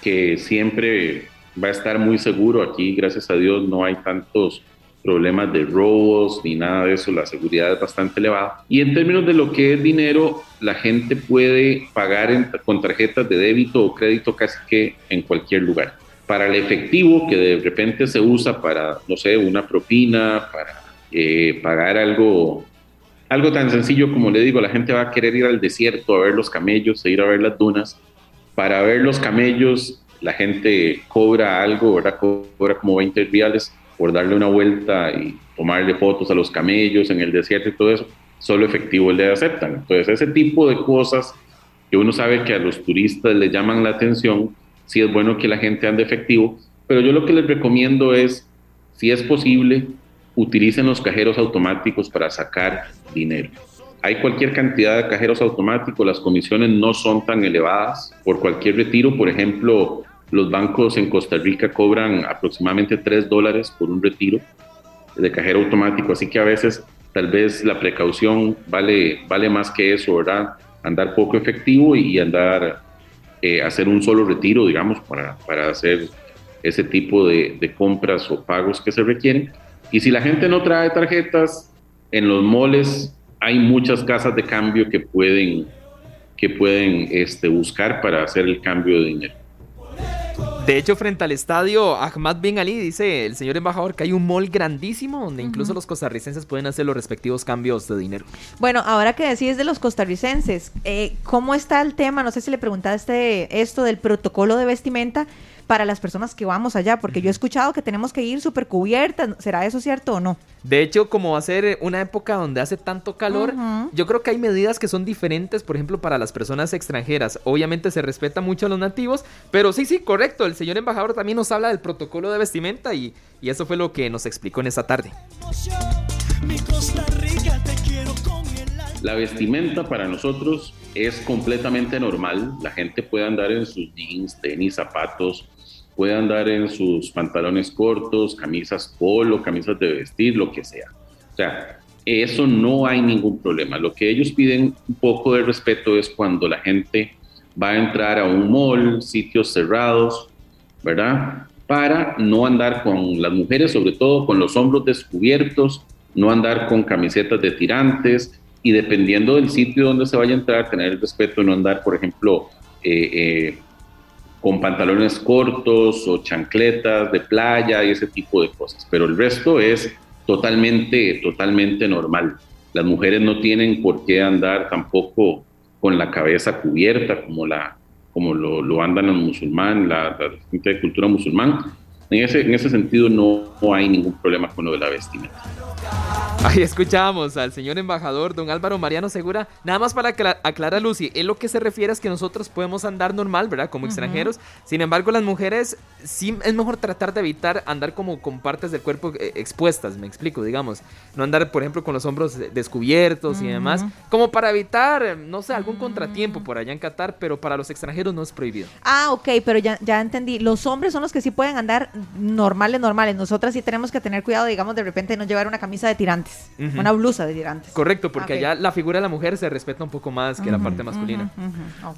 que siempre va a estar muy seguro. Aquí, gracias a Dios, no hay tantos problemas de robos ni nada de eso, la seguridad es bastante elevada. Y en términos de lo que es dinero, la gente puede pagar con tarjetas de débito o crédito casi que en cualquier lugar. Para el efectivo, que de repente se usa para, no sé, una propina, para eh, pagar algo, algo tan sencillo como le digo, la gente va a querer ir al desierto a ver los camellos, a ir a ver las dunas. Para ver los camellos, la gente cobra algo, ¿verdad? Cobra como 20 reales por darle una vuelta y tomarle fotos a los camellos en el desierto y todo eso, solo efectivo le aceptan. Entonces, ese tipo de cosas que uno sabe que a los turistas les llaman la atención, sí es bueno que la gente ande efectivo, pero yo lo que les recomiendo es, si es posible, utilicen los cajeros automáticos para sacar dinero. Hay cualquier cantidad de cajeros automáticos, las comisiones no son tan elevadas por cualquier retiro. Por ejemplo, los bancos en Costa Rica cobran aproximadamente 3 dólares por un retiro de cajero automático, así que a veces tal vez la precaución vale, vale más que eso, ¿verdad? Andar poco efectivo y andar, eh, hacer un solo retiro, digamos, para, para hacer ese tipo de, compras o pagos que se requieren. Y si la gente no trae tarjetas, en los moles hay muchas casas de cambio que pueden, que pueden este, buscar para hacer el cambio de dinero. De hecho, frente al estadio Ahmad Bin Ali, dice el señor embajador que hay un mall grandísimo donde incluso los costarricenses pueden hacer los respectivos cambios de dinero. Bueno, ahora que decís de los costarricenses, eh, ¿cómo está el tema? No sé si le preguntaste esto del protocolo de vestimenta para las personas que vamos allá, porque yo he escuchado que tenemos que ir súper cubiertas. ¿Será eso cierto o no? De hecho, como va a ser una época donde hace tanto calor, yo creo que hay medidas que son diferentes, por ejemplo, para las personas extranjeras. Obviamente se respeta mucho a los nativos, pero sí, sí, correcto. El señor embajador también nos habla del protocolo de vestimenta y, y eso fue lo que nos explicó en esta tarde. La vestimenta para nosotros es completamente normal. La gente puede andar en sus jeans, tenis, zapatos, puede andar en sus pantalones cortos, camisas polo, camisas de vestir, lo que sea. O sea, eso no hay ningún problema. Lo que ellos piden un poco de respeto es cuando la gente va a entrar a un mall, sitios cerrados, ¿verdad? Para no andar con las mujeres, sobre todo con los hombros descubiertos, no andar con camisetas de tirantes y dependiendo del sitio donde se vaya a entrar, tener el respeto, no andar, por ejemplo, eh, eh, con pantalones cortos o chancletas de playa y ese tipo de cosas. Pero el resto es totalmente, totalmente normal. Las mujeres no tienen por qué andar tampoco con la cabeza cubierta como, la, como lo, andan los musulmanes, la, gente de cultura musulmán. En ese, en ese sentido no, no hay ningún problema con lo de la vestimenta. Ahí escuchábamos al señor embajador, don Álvaro Mariano Segura. Nada más para aclarar, Lucy, él lo que se refiere es que nosotros podemos andar normal, ¿verdad? Como extranjeros. Sin embargo, las mujeres sí es mejor tratar de evitar andar como con partes del cuerpo eh, expuestas, me explico, digamos. No andar, por ejemplo, con los hombros descubiertos y demás. Como para evitar, no sé, algún contratiempo por allá en Qatar, pero para los extranjeros no es prohibido. Ah, ok, pero ya, ya entendí. Los hombres son los que sí pueden andar normales, normales. Nosotras sí tenemos que tener cuidado, digamos, de repente no llevar una camisa de tirantes una blusa de tirantes. Correcto, porque allá la figura de la mujer se respeta un poco más que la parte masculina.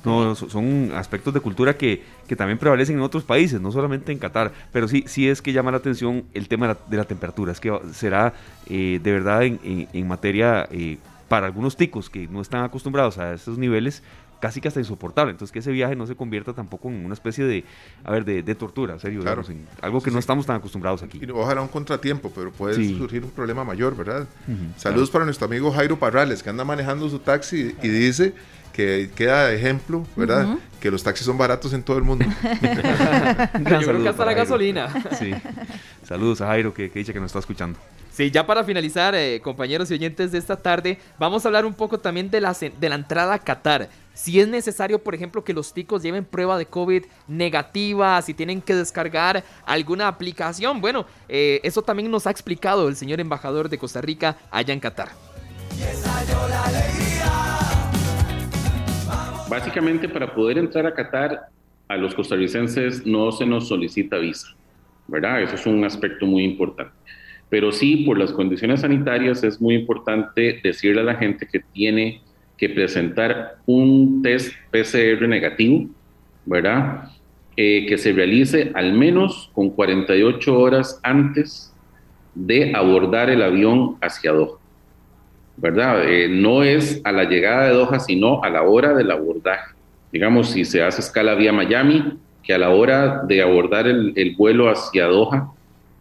No, son aspectos de cultura que, que, también prevalecen en otros países, no solamente en Qatar, pero sí, sí es que llama la atención el tema de la, temperatura, es que será eh, de verdad en, materia... Eh, para algunos ticos que no están acostumbrados a esos niveles, casi que hasta insoportable. Entonces, que ese viaje no se convierta tampoco en una especie de, a ver, de, tortura, serio, algo que no estamos tan acostumbrados aquí. ojalá un contratiempo, pero puede surgir un problema mayor, ¿verdad? Saludos para nuestro amigo Jairo Parrales, que anda manejando su taxi y dice que queda de ejemplo, ¿verdad? Que los taxis son baratos en todo el mundo. [laughs] Yo creo que hasta la gasolina. Sí. Saludos a Jairo, que, que dice que nos está escuchando. Sí, ya para finalizar, eh, compañeros y oyentes de esta tarde, vamos a hablar un poco también de la, de la entrada a Qatar. Si es necesario, por ejemplo, que los ticos lleven prueba de COVID negativa, si tienen que descargar alguna aplicación. Bueno, eh, eso también nos ha explicado el señor embajador de Costa Rica allá en Qatar. Básicamente, para poder entrar a Qatar, a los costarricenses no se nos solicita visa, ¿verdad? Eso es un aspecto muy importante. Pero sí, por las condiciones sanitarias es muy importante decirle a la gente que tiene presentar un test PCR negativo, ¿verdad? eh, que se realice al menos con 48 horas antes de abordar el avión hacia Doha. ¿Verdad? Eh, no es a la llegada de Doha, sino a la hora del abordaje. Digamos, si se hace escala vía Miami, que a la hora de abordar el, el vuelo hacia Doha,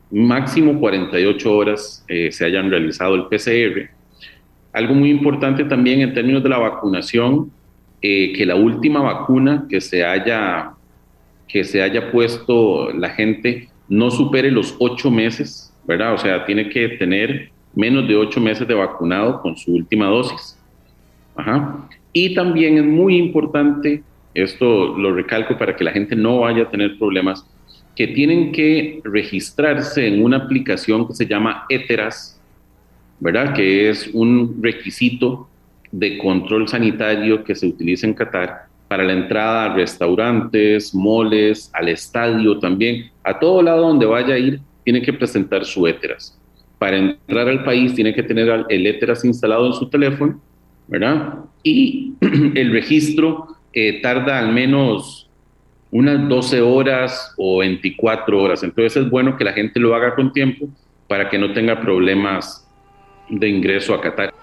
máximo 48 horas eh, se hayan realizado el PCR. Algo muy importante también en términos de la vacunación, eh, que la última vacuna que se haya que se haya puesto la gente no supere los ocho meses, ¿verdad? O sea, tiene que tener menos de ocho meses de vacunado con su última dosis. Y también es muy importante, esto lo recalco para que la gente no vaya a tener problemas, que tienen que registrarse en una aplicación que se llama Eteras, ¿verdad? Que es un requisito de control sanitario que se utiliza en Qatar para la entrada a restaurantes, moles, al estadio también, a todo lado donde vaya a ir, tiene que presentar su Eteras. Para entrar al país tiene que tener el Eteras instalado en su teléfono, ¿verdad? Y [clears throat] el registro eh, tarda al menos unas 12 horas o 24 horas. Entonces es bueno que la gente lo haga con tiempo para que no tenga problemas de ingreso a Qatar.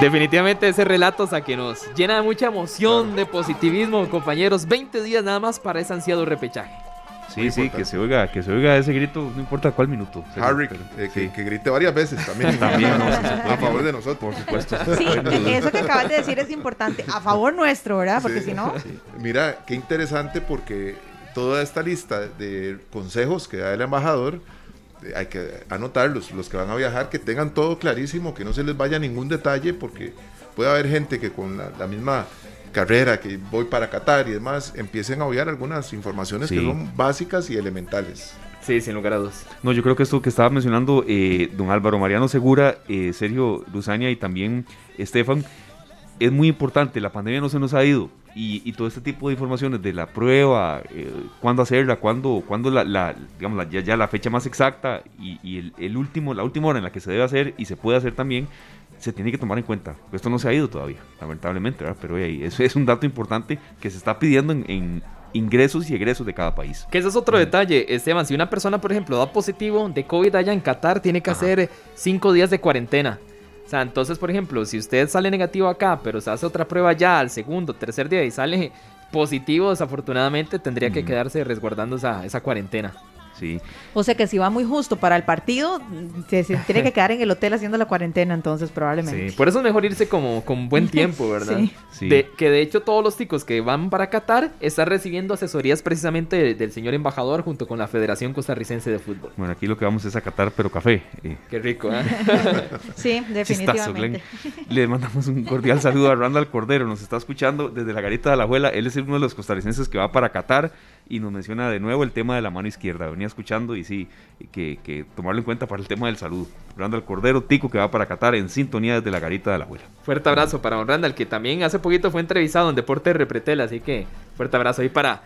Definitivamente ese relato a que nos llena de mucha emoción, de positivismo, compañeros. 20 días nada más para ese ansiado repechaje. Sí, sí, que se oiga, que se oiga ese grito, no importa cuál minuto. Harry, eh, que, que, grite varias veces también. [laughs] también no, a favor de nosotros. Por supuesto. Sí, eso que acabas de decir es importante. A favor nuestro, ¿verdad? Porque si no. Mira, qué interesante porque toda esta lista de consejos que da el embajador hay que anotarlos, los que van a viajar, que tengan todo clarísimo, que no se les vaya ningún detalle, porque puede haber gente que con la, misma carrera, que voy para Qatar y demás, empiecen a obviar algunas informaciones que son básicas y elementales. Sí, sin lugar a dudas. No, yo creo que esto que estaba mencionando eh, don Álvaro Mariano Segura, eh, Sergio Luzania y también Estefan, es muy importante. La pandemia no se nos ha ido y, todo este tipo de informaciones de la prueba, eh, cuándo hacerla, cuándo, cuándo la, digamos, ya, la fecha más exacta y, el, último, la última hora en la que se debe hacer y se puede hacer también, se tiene que tomar en cuenta. Esto no se ha ido todavía, lamentablemente, ¿verdad? pero eso es un dato importante que se está pidiendo en, ingresos y egresos de cada país. Que ese es otro detalle, Esteban. Si una persona, por ejemplo, da positivo de COVID allá en Qatar, tiene que hacer cinco días de cuarentena. O sea, entonces, por ejemplo, si usted sale negativo acá, pero se hace otra prueba ya al segundo, tercer día y sale positivo, desafortunadamente tendría que quedarse resguardando esa, esa cuarentena. O sea que si va muy justo para el partido, se, [laughs] tiene que quedar en el hotel haciendo la cuarentena, entonces probablemente. Sí, por eso es mejor irse como con buen [laughs] tiempo, ¿verdad? sí. De, que de hecho todos los ticos que van para Qatar están recibiendo asesorías precisamente del, señor embajador junto con la Federación Costarricense de Fútbol. Bueno, aquí lo que vamos es a Qatar, pero café. Eh. Qué rico, ¿eh? [laughs] sí, definitivamente. Le mandamos un cordial saludo a Randall Cordero, nos está escuchando desde la Garita de la Abuela. Él es uno de los costarricenses que va para Qatar y nos menciona de nuevo el tema de la mano izquierda. Venía escuchando y sí, que, tomarlo en cuenta para el tema del salud. Randall Cordero, Tico, que va para Qatar en sintonía desde la garita de la abuela. Fuerte abrazo para don Randall, que también hace poquito fue entrevistado en Deporte Repretel, así que fuerte abrazo ahí para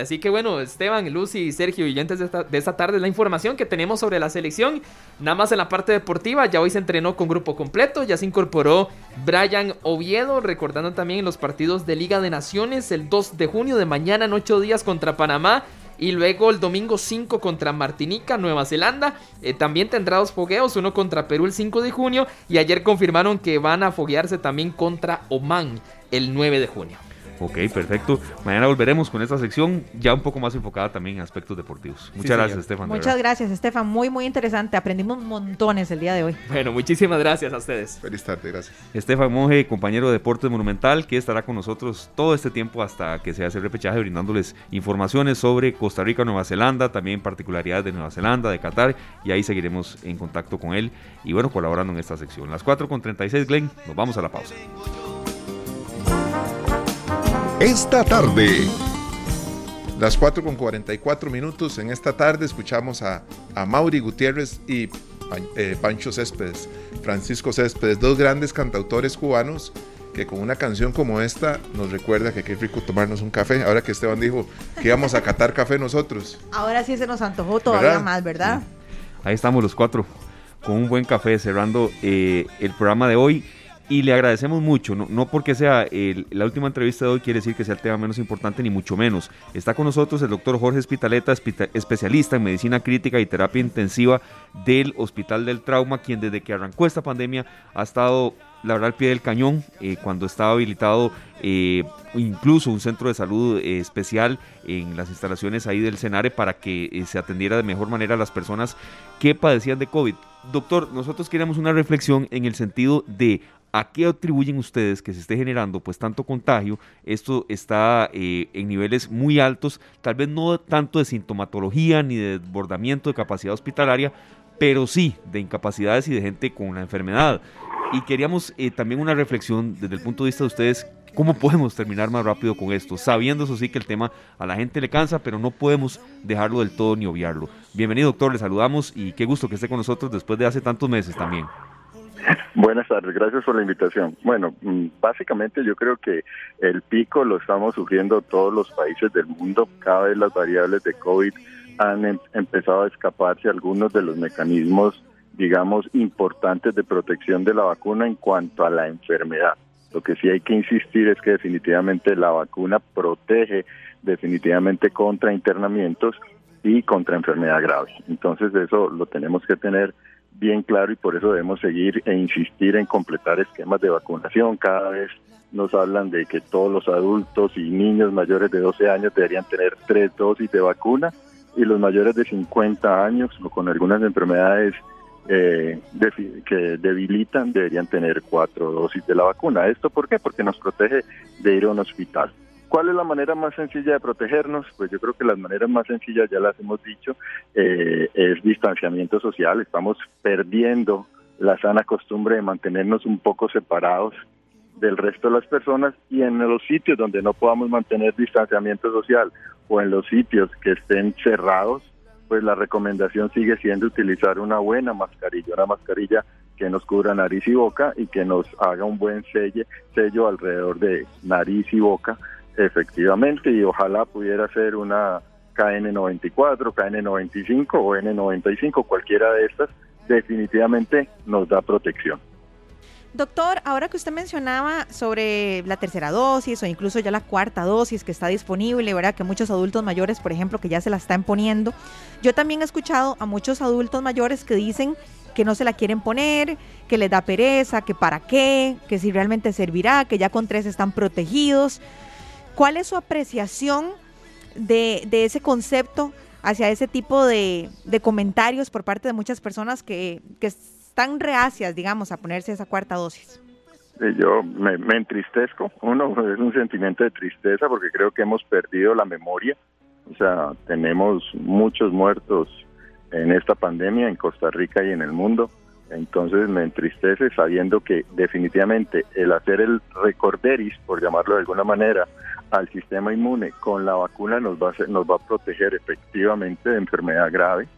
Así que bueno, Esteban, Lucy, Sergio y antes de esta, de esta tarde la información que tenemos sobre la selección. Nada más en la parte deportiva, ya hoy se entrenó con grupo completo, ya se incorporó Brian Oviedo, recordando también los partidos de Liga de Naciones el 2 de junio de mañana en 8 días contra Panamá y luego el domingo 5 contra Martinica, Nueva Zelanda. Eh, también tendrá dos fogueos, uno contra Perú el 5 de junio. Y ayer confirmaron que van a foguearse también contra Oman el 9 de junio. Ok, perfecto. Mañana volveremos con esta sección ya un poco más enfocada también en aspectos deportivos. Muchas gracias, Estefan. Muchas gracias, Estefan. Muy, muy interesante. Aprendimos montones el día de hoy. Bueno, muchísimas gracias a ustedes. Feliz tarde, gracias. Estefan Monge, compañero de Deportes Monumental, que estará con nosotros todo este tiempo hasta que se hace el repechaje, brindándoles informaciones sobre Costa Rica, Nueva Zelanda, también particularidades de Nueva Zelanda, de Qatar, y ahí seguiremos en contacto con él y bueno, colaborando en esta sección. Las 4 con 36, Glenn, nos vamos a la pausa esta tarde. Las 4 con 44 minutos. En esta tarde escuchamos a, a Mauri Gutiérrez y eh, Pancho Céspedes, Francisco Céspedes, dos grandes cantautores cubanos que con una canción como esta nos recuerda que qué rico tomarnos un café. Ahora que Esteban dijo que íbamos a catar café nosotros. Ahora sí se nos antojó todavía más, ¿verdad? Ahí estamos los cuatro con un buen café cerrando eh, el programa de hoy. Y le agradecemos mucho, no, no porque sea la última entrevista de hoy quiere decir que sea el tema menos importante ni mucho menos. Está con nosotros el doctor Jorge Espitaleta, espita- especialista en medicina crítica y terapia intensiva del Hospital del Trauma, quien desde que arrancó esta pandemia ha estado, la verdad, al pie del cañón, eh, cuando estaba habilitado eh, incluso un centro de salud eh, especial en las instalaciones ahí del Senare para que se atendiera de mejor manera a las personas que padecían de COVID. Doctor, nosotros queremos una reflexión en el sentido de ¿A qué atribuyen ustedes que se esté generando pues tanto contagio? Esto está eh, en niveles muy altos, tal vez no tanto de sintomatología ni de desbordamiento de capacidad hospitalaria, pero sí de incapacidades y de gente con la enfermedad. Y queríamos eh, también una reflexión desde el punto de vista de ustedes, ¿cómo podemos terminar más rápido con esto? Sabiendo eso sí que el tema a la gente le cansa, pero no podemos dejarlo del todo ni obviarlo. Bienvenido doctor, le saludamos y qué gusto que esté con nosotros después de hace tantos meses también. Buenas tardes, gracias por la invitación. Bueno, mm, básicamente yo creo que el pico lo estamos sufriendo todos los países del mundo. Cada vez las variables de COVID han em- empezado a escaparse algunos de los mecanismos, digamos, importantes de protección de la vacuna en cuanto a la enfermedad. Lo que sí hay que insistir es que definitivamente la vacuna protege definitivamente contra internamientos y contra enfermedad grave. Entonces eso lo tenemos que tener bien claro y por eso debemos seguir e insistir en completar esquemas de vacunación. Cada vez nos hablan de que todos los adultos y niños mayores de 12 años deberían tener tres dosis de vacuna y los mayores de 50 años o con algunas enfermedades eh, que debilitan deberían tener cuatro dosis de la vacuna. ¿Esto por qué? Porque nos protege de ir a un hospital. ¿Cuál es la manera más sencilla de protegernos? Pues yo creo que las maneras más sencillas, ya las hemos dicho, eh, es distanciamiento social. Estamos perdiendo la sana costumbre de mantenernos un poco separados del resto de las personas y en los sitios donde no podamos mantener distanciamiento social o en los sitios que estén cerrados, pues la recomendación sigue siendo utilizar una buena mascarilla, una mascarilla que nos cubra nariz y boca y que nos haga un buen sello, sello alrededor de nariz y boca, efectivamente, y ojalá pudiera ser una KN94, KN95 o N95, cualquiera de estas, definitivamente nos da protección. Doctor, ahora que usted mencionaba sobre la tercera dosis o incluso ya la cuarta dosis que está disponible, ¿verdad? Que muchos adultos mayores, por ejemplo, que ya se la están poniendo. Yo también he escuchado a muchos adultos mayores que dicen que no se la quieren poner, que les da pereza, que para qué, que si realmente servirá, que ya con tres están protegidos. ¿Cuál es su apreciación de, de ese concepto hacia ese tipo de, comentarios por parte de muchas personas que, están reacias, digamos, a ponerse esa cuarta dosis? Eh, Yo me entristezco, uno [laughs] es un sentimiento de tristeza porque creo que hemos perdido la memoria, o sea, tenemos muchos muertos en esta pandemia en Costa Rica y en el mundo, entonces me entristece sabiendo que definitivamente el hacer el recorderis, por llamarlo de alguna manera, al sistema inmune con la vacuna nos va a, hacer- nos va a proteger efectivamente de enfermedad grave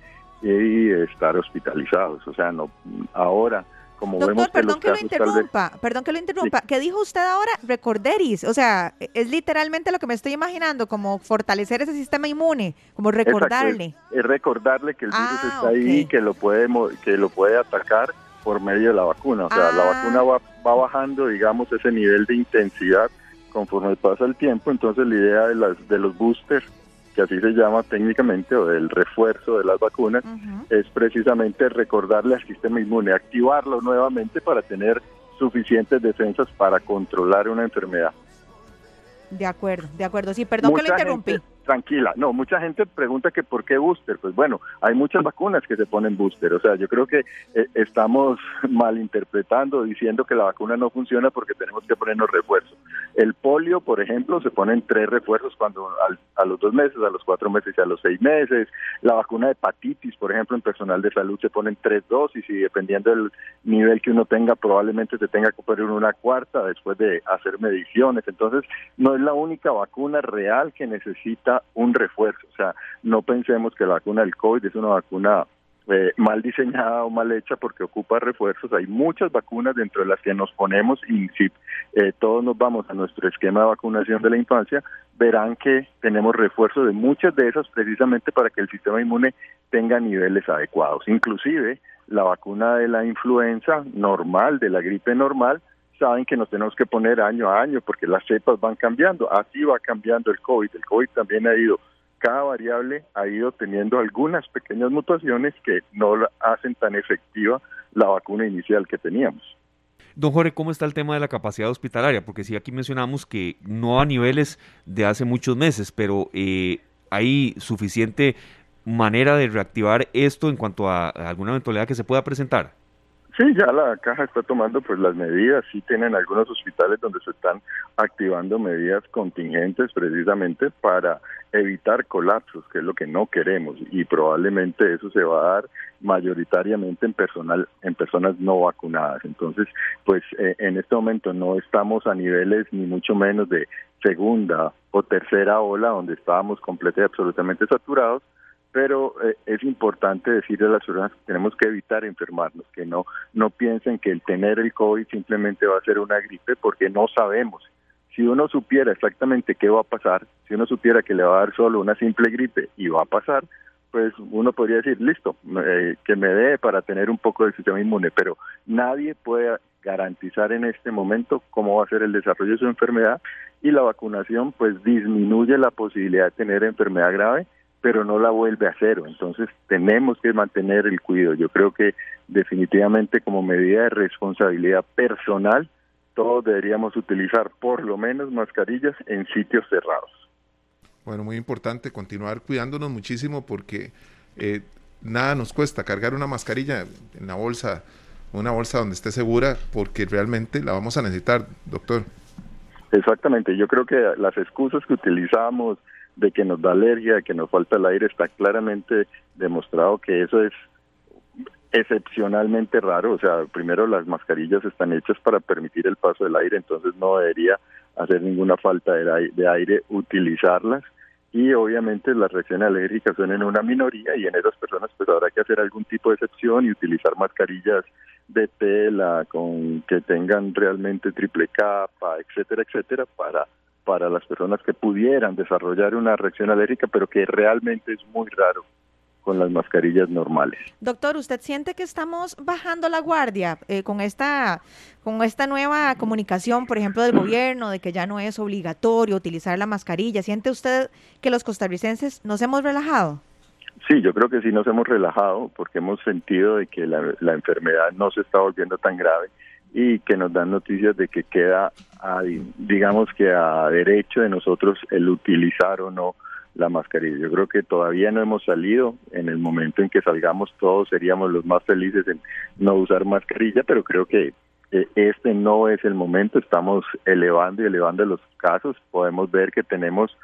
y estar hospitalizados, o sea, no ahora como vemos Doctor, que los perdón que lo vez interrumpa, perdón que lo interrumpa. ¿Qué dijo usted ahora? Recorderis. O sea, es literalmente lo que me estoy imaginando, como fortalecer ese sistema inmune, como recordarle. Exacto, es, es recordarle que el virus Ah, está ahí, que lo puede que lo puede atacar por medio de la vacuna. O sea, la Ah. vacuna va, va bajando, digamos, ese nivel de intensidad conforme pasa el tiempo. Entonces, la idea de las de los boosters, que así se llama técnicamente, o del refuerzo de las vacunas, es precisamente recordarle al sistema inmune, activarlo nuevamente para tener suficientes defensas para controlar una enfermedad. De acuerdo, de acuerdo. Sí, perdón que lo Mucha interrumpí. gente- tranquila, no, mucha gente pregunta que por qué booster. Pues bueno, hay muchas vacunas que se ponen booster. O sea, yo creo que eh, estamos [laughs] malinterpretando, diciendo que la vacuna no funciona porque tenemos que ponernos refuerzos. El polio, por ejemplo, se ponen tres refuerzos cuando al- a los dos meses, a los cuatro meses y a los seis meses. La vacuna de hepatitis, por ejemplo, en personal de salud se ponen tres dosis y dependiendo del nivel que uno tenga, probablemente se tenga que poner una cuarta después de hacer mediciones. Entonces, no es la única vacuna real que necesita un refuerzo. O sea, no pensemos que la vacuna del COVID es una vacuna eh, mal diseñada o mal hecha porque ocupa refuerzos. Hay muchas vacunas dentro de las que nos ponemos y si eh, todos nos vamos a nuestro esquema de vacunación de la infancia, verán que tenemos refuerzo de muchas de esas precisamente para que el sistema inmune tenga niveles adecuados. Inclusive la vacuna de la influenza normal, de la gripe normal, saben que nos tenemos que poner año a año porque las cepas van cambiando. Así va cambiando el COVID. El COVID también ha ido, cada variable ha ido teniendo algunas pequeñas mutaciones que no hacen tan efectiva la vacuna inicial que teníamos. Don Jorge, ¿cómo está el tema de la capacidad hospitalaria? Porque sí, aquí mencionamos que no a niveles de hace muchos meses, pero eh, hay suficiente manera de reactivar esto en cuanto a alguna eventualidad que se pueda presentar. Sí, ya la caja está tomando pues las medidas, sí tienen algunos hospitales donde se están activando medidas contingentes precisamente para evitar colapsos, que es lo que no queremos y probablemente eso se va a dar mayoritariamente en personal en personas no vacunadas. Entonces, pues eh, en este momento no estamos a niveles ni mucho menos de segunda o tercera ola donde estábamos completamente absolutamente saturados, pero eh, es importante decirle a las personas que tenemos que evitar enfermarnos, que no no piensen que el tener el COVID simplemente va a ser una gripe porque no sabemos. Si uno supiera exactamente qué va a pasar, si uno supiera que le va a dar solo una simple gripe y va a pasar, pues uno podría decir, listo, eh, que me dé para tener un poco de sistema inmune, pero nadie puede garantizar en este momento cómo va a ser el desarrollo de su enfermedad y la vacunación pues disminuye la posibilidad de tener enfermedad grave pero no la vuelve a cero. Entonces tenemos que mantener el cuidado. Yo creo que definitivamente como medida de responsabilidad personal, todos deberíamos utilizar por lo menos mascarillas en sitios cerrados. Bueno, muy importante continuar cuidándonos muchísimo porque eh, nada nos cuesta cargar una mascarilla en la bolsa, una bolsa donde esté segura, porque realmente la vamos a necesitar, doctor. Exactamente, yo creo que las excusas que utilizamos de que nos da alergia, que nos falta el aire, está claramente demostrado que eso es excepcionalmente raro. O sea, primero las mascarillas están hechas para permitir el paso del aire, entonces no debería hacer ninguna falta de aire utilizarlas. Y obviamente las reacciones alérgicas son en una minoría y en esas personas pues habrá que hacer algún tipo de excepción y utilizar mascarillas de tela con que tengan realmente triple capa, etcétera, etcétera, para para las personas que pudieran desarrollar una reacción alérgica, pero que realmente es muy raro con las mascarillas normales. Doctor, ¿usted siente que estamos bajando la guardia eh, con esta con esta nueva comunicación, por ejemplo, del gobierno, de que ya no es obligatorio utilizar la mascarilla? ¿Siente usted que los costarricenses nos hemos relajado? Sí, yo creo que sí nos hemos relajado porque hemos sentido de que la, la enfermedad no se está volviendo tan grave y que nos dan noticias de que queda, a, digamos que a derecho de nosotros el utilizar o no la mascarilla. Yo creo que todavía no hemos salido. En el momento en que salgamos todos seríamos los más felices en no usar mascarilla, pero creo que este no es el momento. Estamos elevando y elevando los casos. Podemos ver que tenemos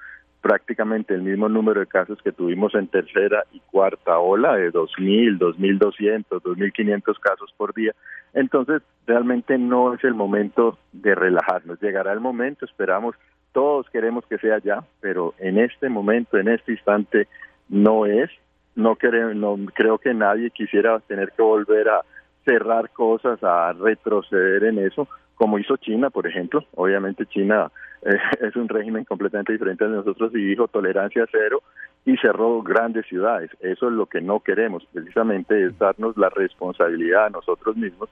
prácticamente el mismo número de casos que tuvimos en tercera y cuarta ola, de 2.000, 2.200, 2.500 casos por día. Entonces, realmente no es el momento de relajarnos. Llegará el momento, esperamos, todos queremos que sea ya, pero en este momento, en este instante, no es. No, creo, no creo que nadie quisiera tener que volver a cerrar cosas, a retroceder en eso, como hizo China, por ejemplo. Obviamente China eh, [laughs] es un régimen completamente diferente de nosotros y dijo tolerancia cero y cerró grandes ciudades. Eso es lo que no queremos, precisamente es darnos la responsabilidad a nosotros mismos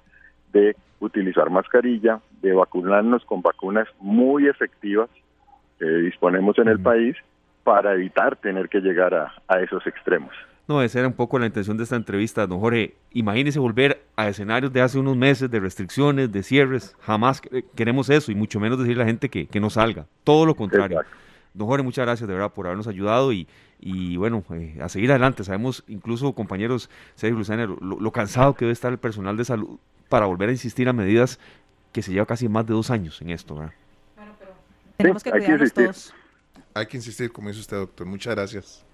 de utilizar mascarilla, de vacunarnos con vacunas muy efectivas que disponemos en el país para evitar tener que llegar a esos extremos. No, esa era un poco la intención de esta entrevista, don Jorge. Imagínese volver a escenarios de hace unos meses de restricciones, de cierres. Jamás queremos eso y mucho menos decirle a la gente que, no salga. Todo lo contrario. Don Jorge, muchas gracias de verdad por habernos ayudado y, y bueno, eh, a seguir adelante. Sabemos incluso, compañeros, Sergio Luciano, lo, cansado que debe estar el personal de salud para volver a insistir a medidas que se lleva casi más de dos años en esto. ¿verdad? pero tenemos que cuidarnos todos. Hay que insistir, como dice usted, doctor. Muchas gracias.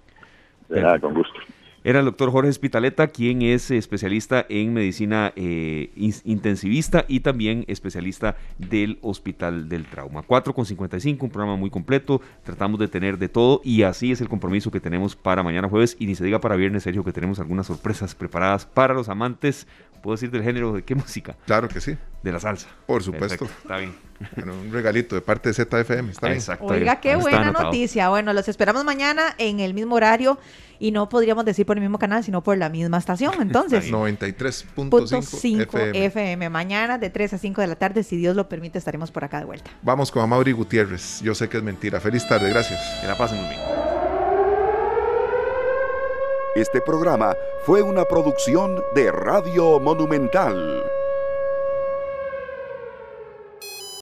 De nada, con gusto. Era el doctor Jorge Espitaleta, quien es especialista en medicina eh, intensivista y también especialista del Hospital del Trauma. 4 con 55, un programa muy completo. Tratamos de tener de todo y así es el compromiso que tenemos para mañana jueves y ni se diga para viernes, Sergio, que tenemos algunas sorpresas preparadas para los amantes. ¿Puedo decir del género de qué música? Claro que sí. De la salsa. Por supuesto. Perfecto, está bien. [laughs] Bueno, un regalito de parte de ZFM, está bien. Exacto. Oiga, qué buena anotado. noticia. Bueno, los esperamos mañana en el mismo horario y no podríamos decir por el mismo canal, sino por la misma estación. Entonces, 93.5 punto 5 FM. FM. Mañana de 3 a 5 de la tarde, si Dios lo permite, estaremos por acá de vuelta. Vamos con Amaury Gutiérrez. Yo sé que es mentira. Feliz tarde, gracias. Que la pasen muy bien. Este programa fue una producción de Radio Monumental.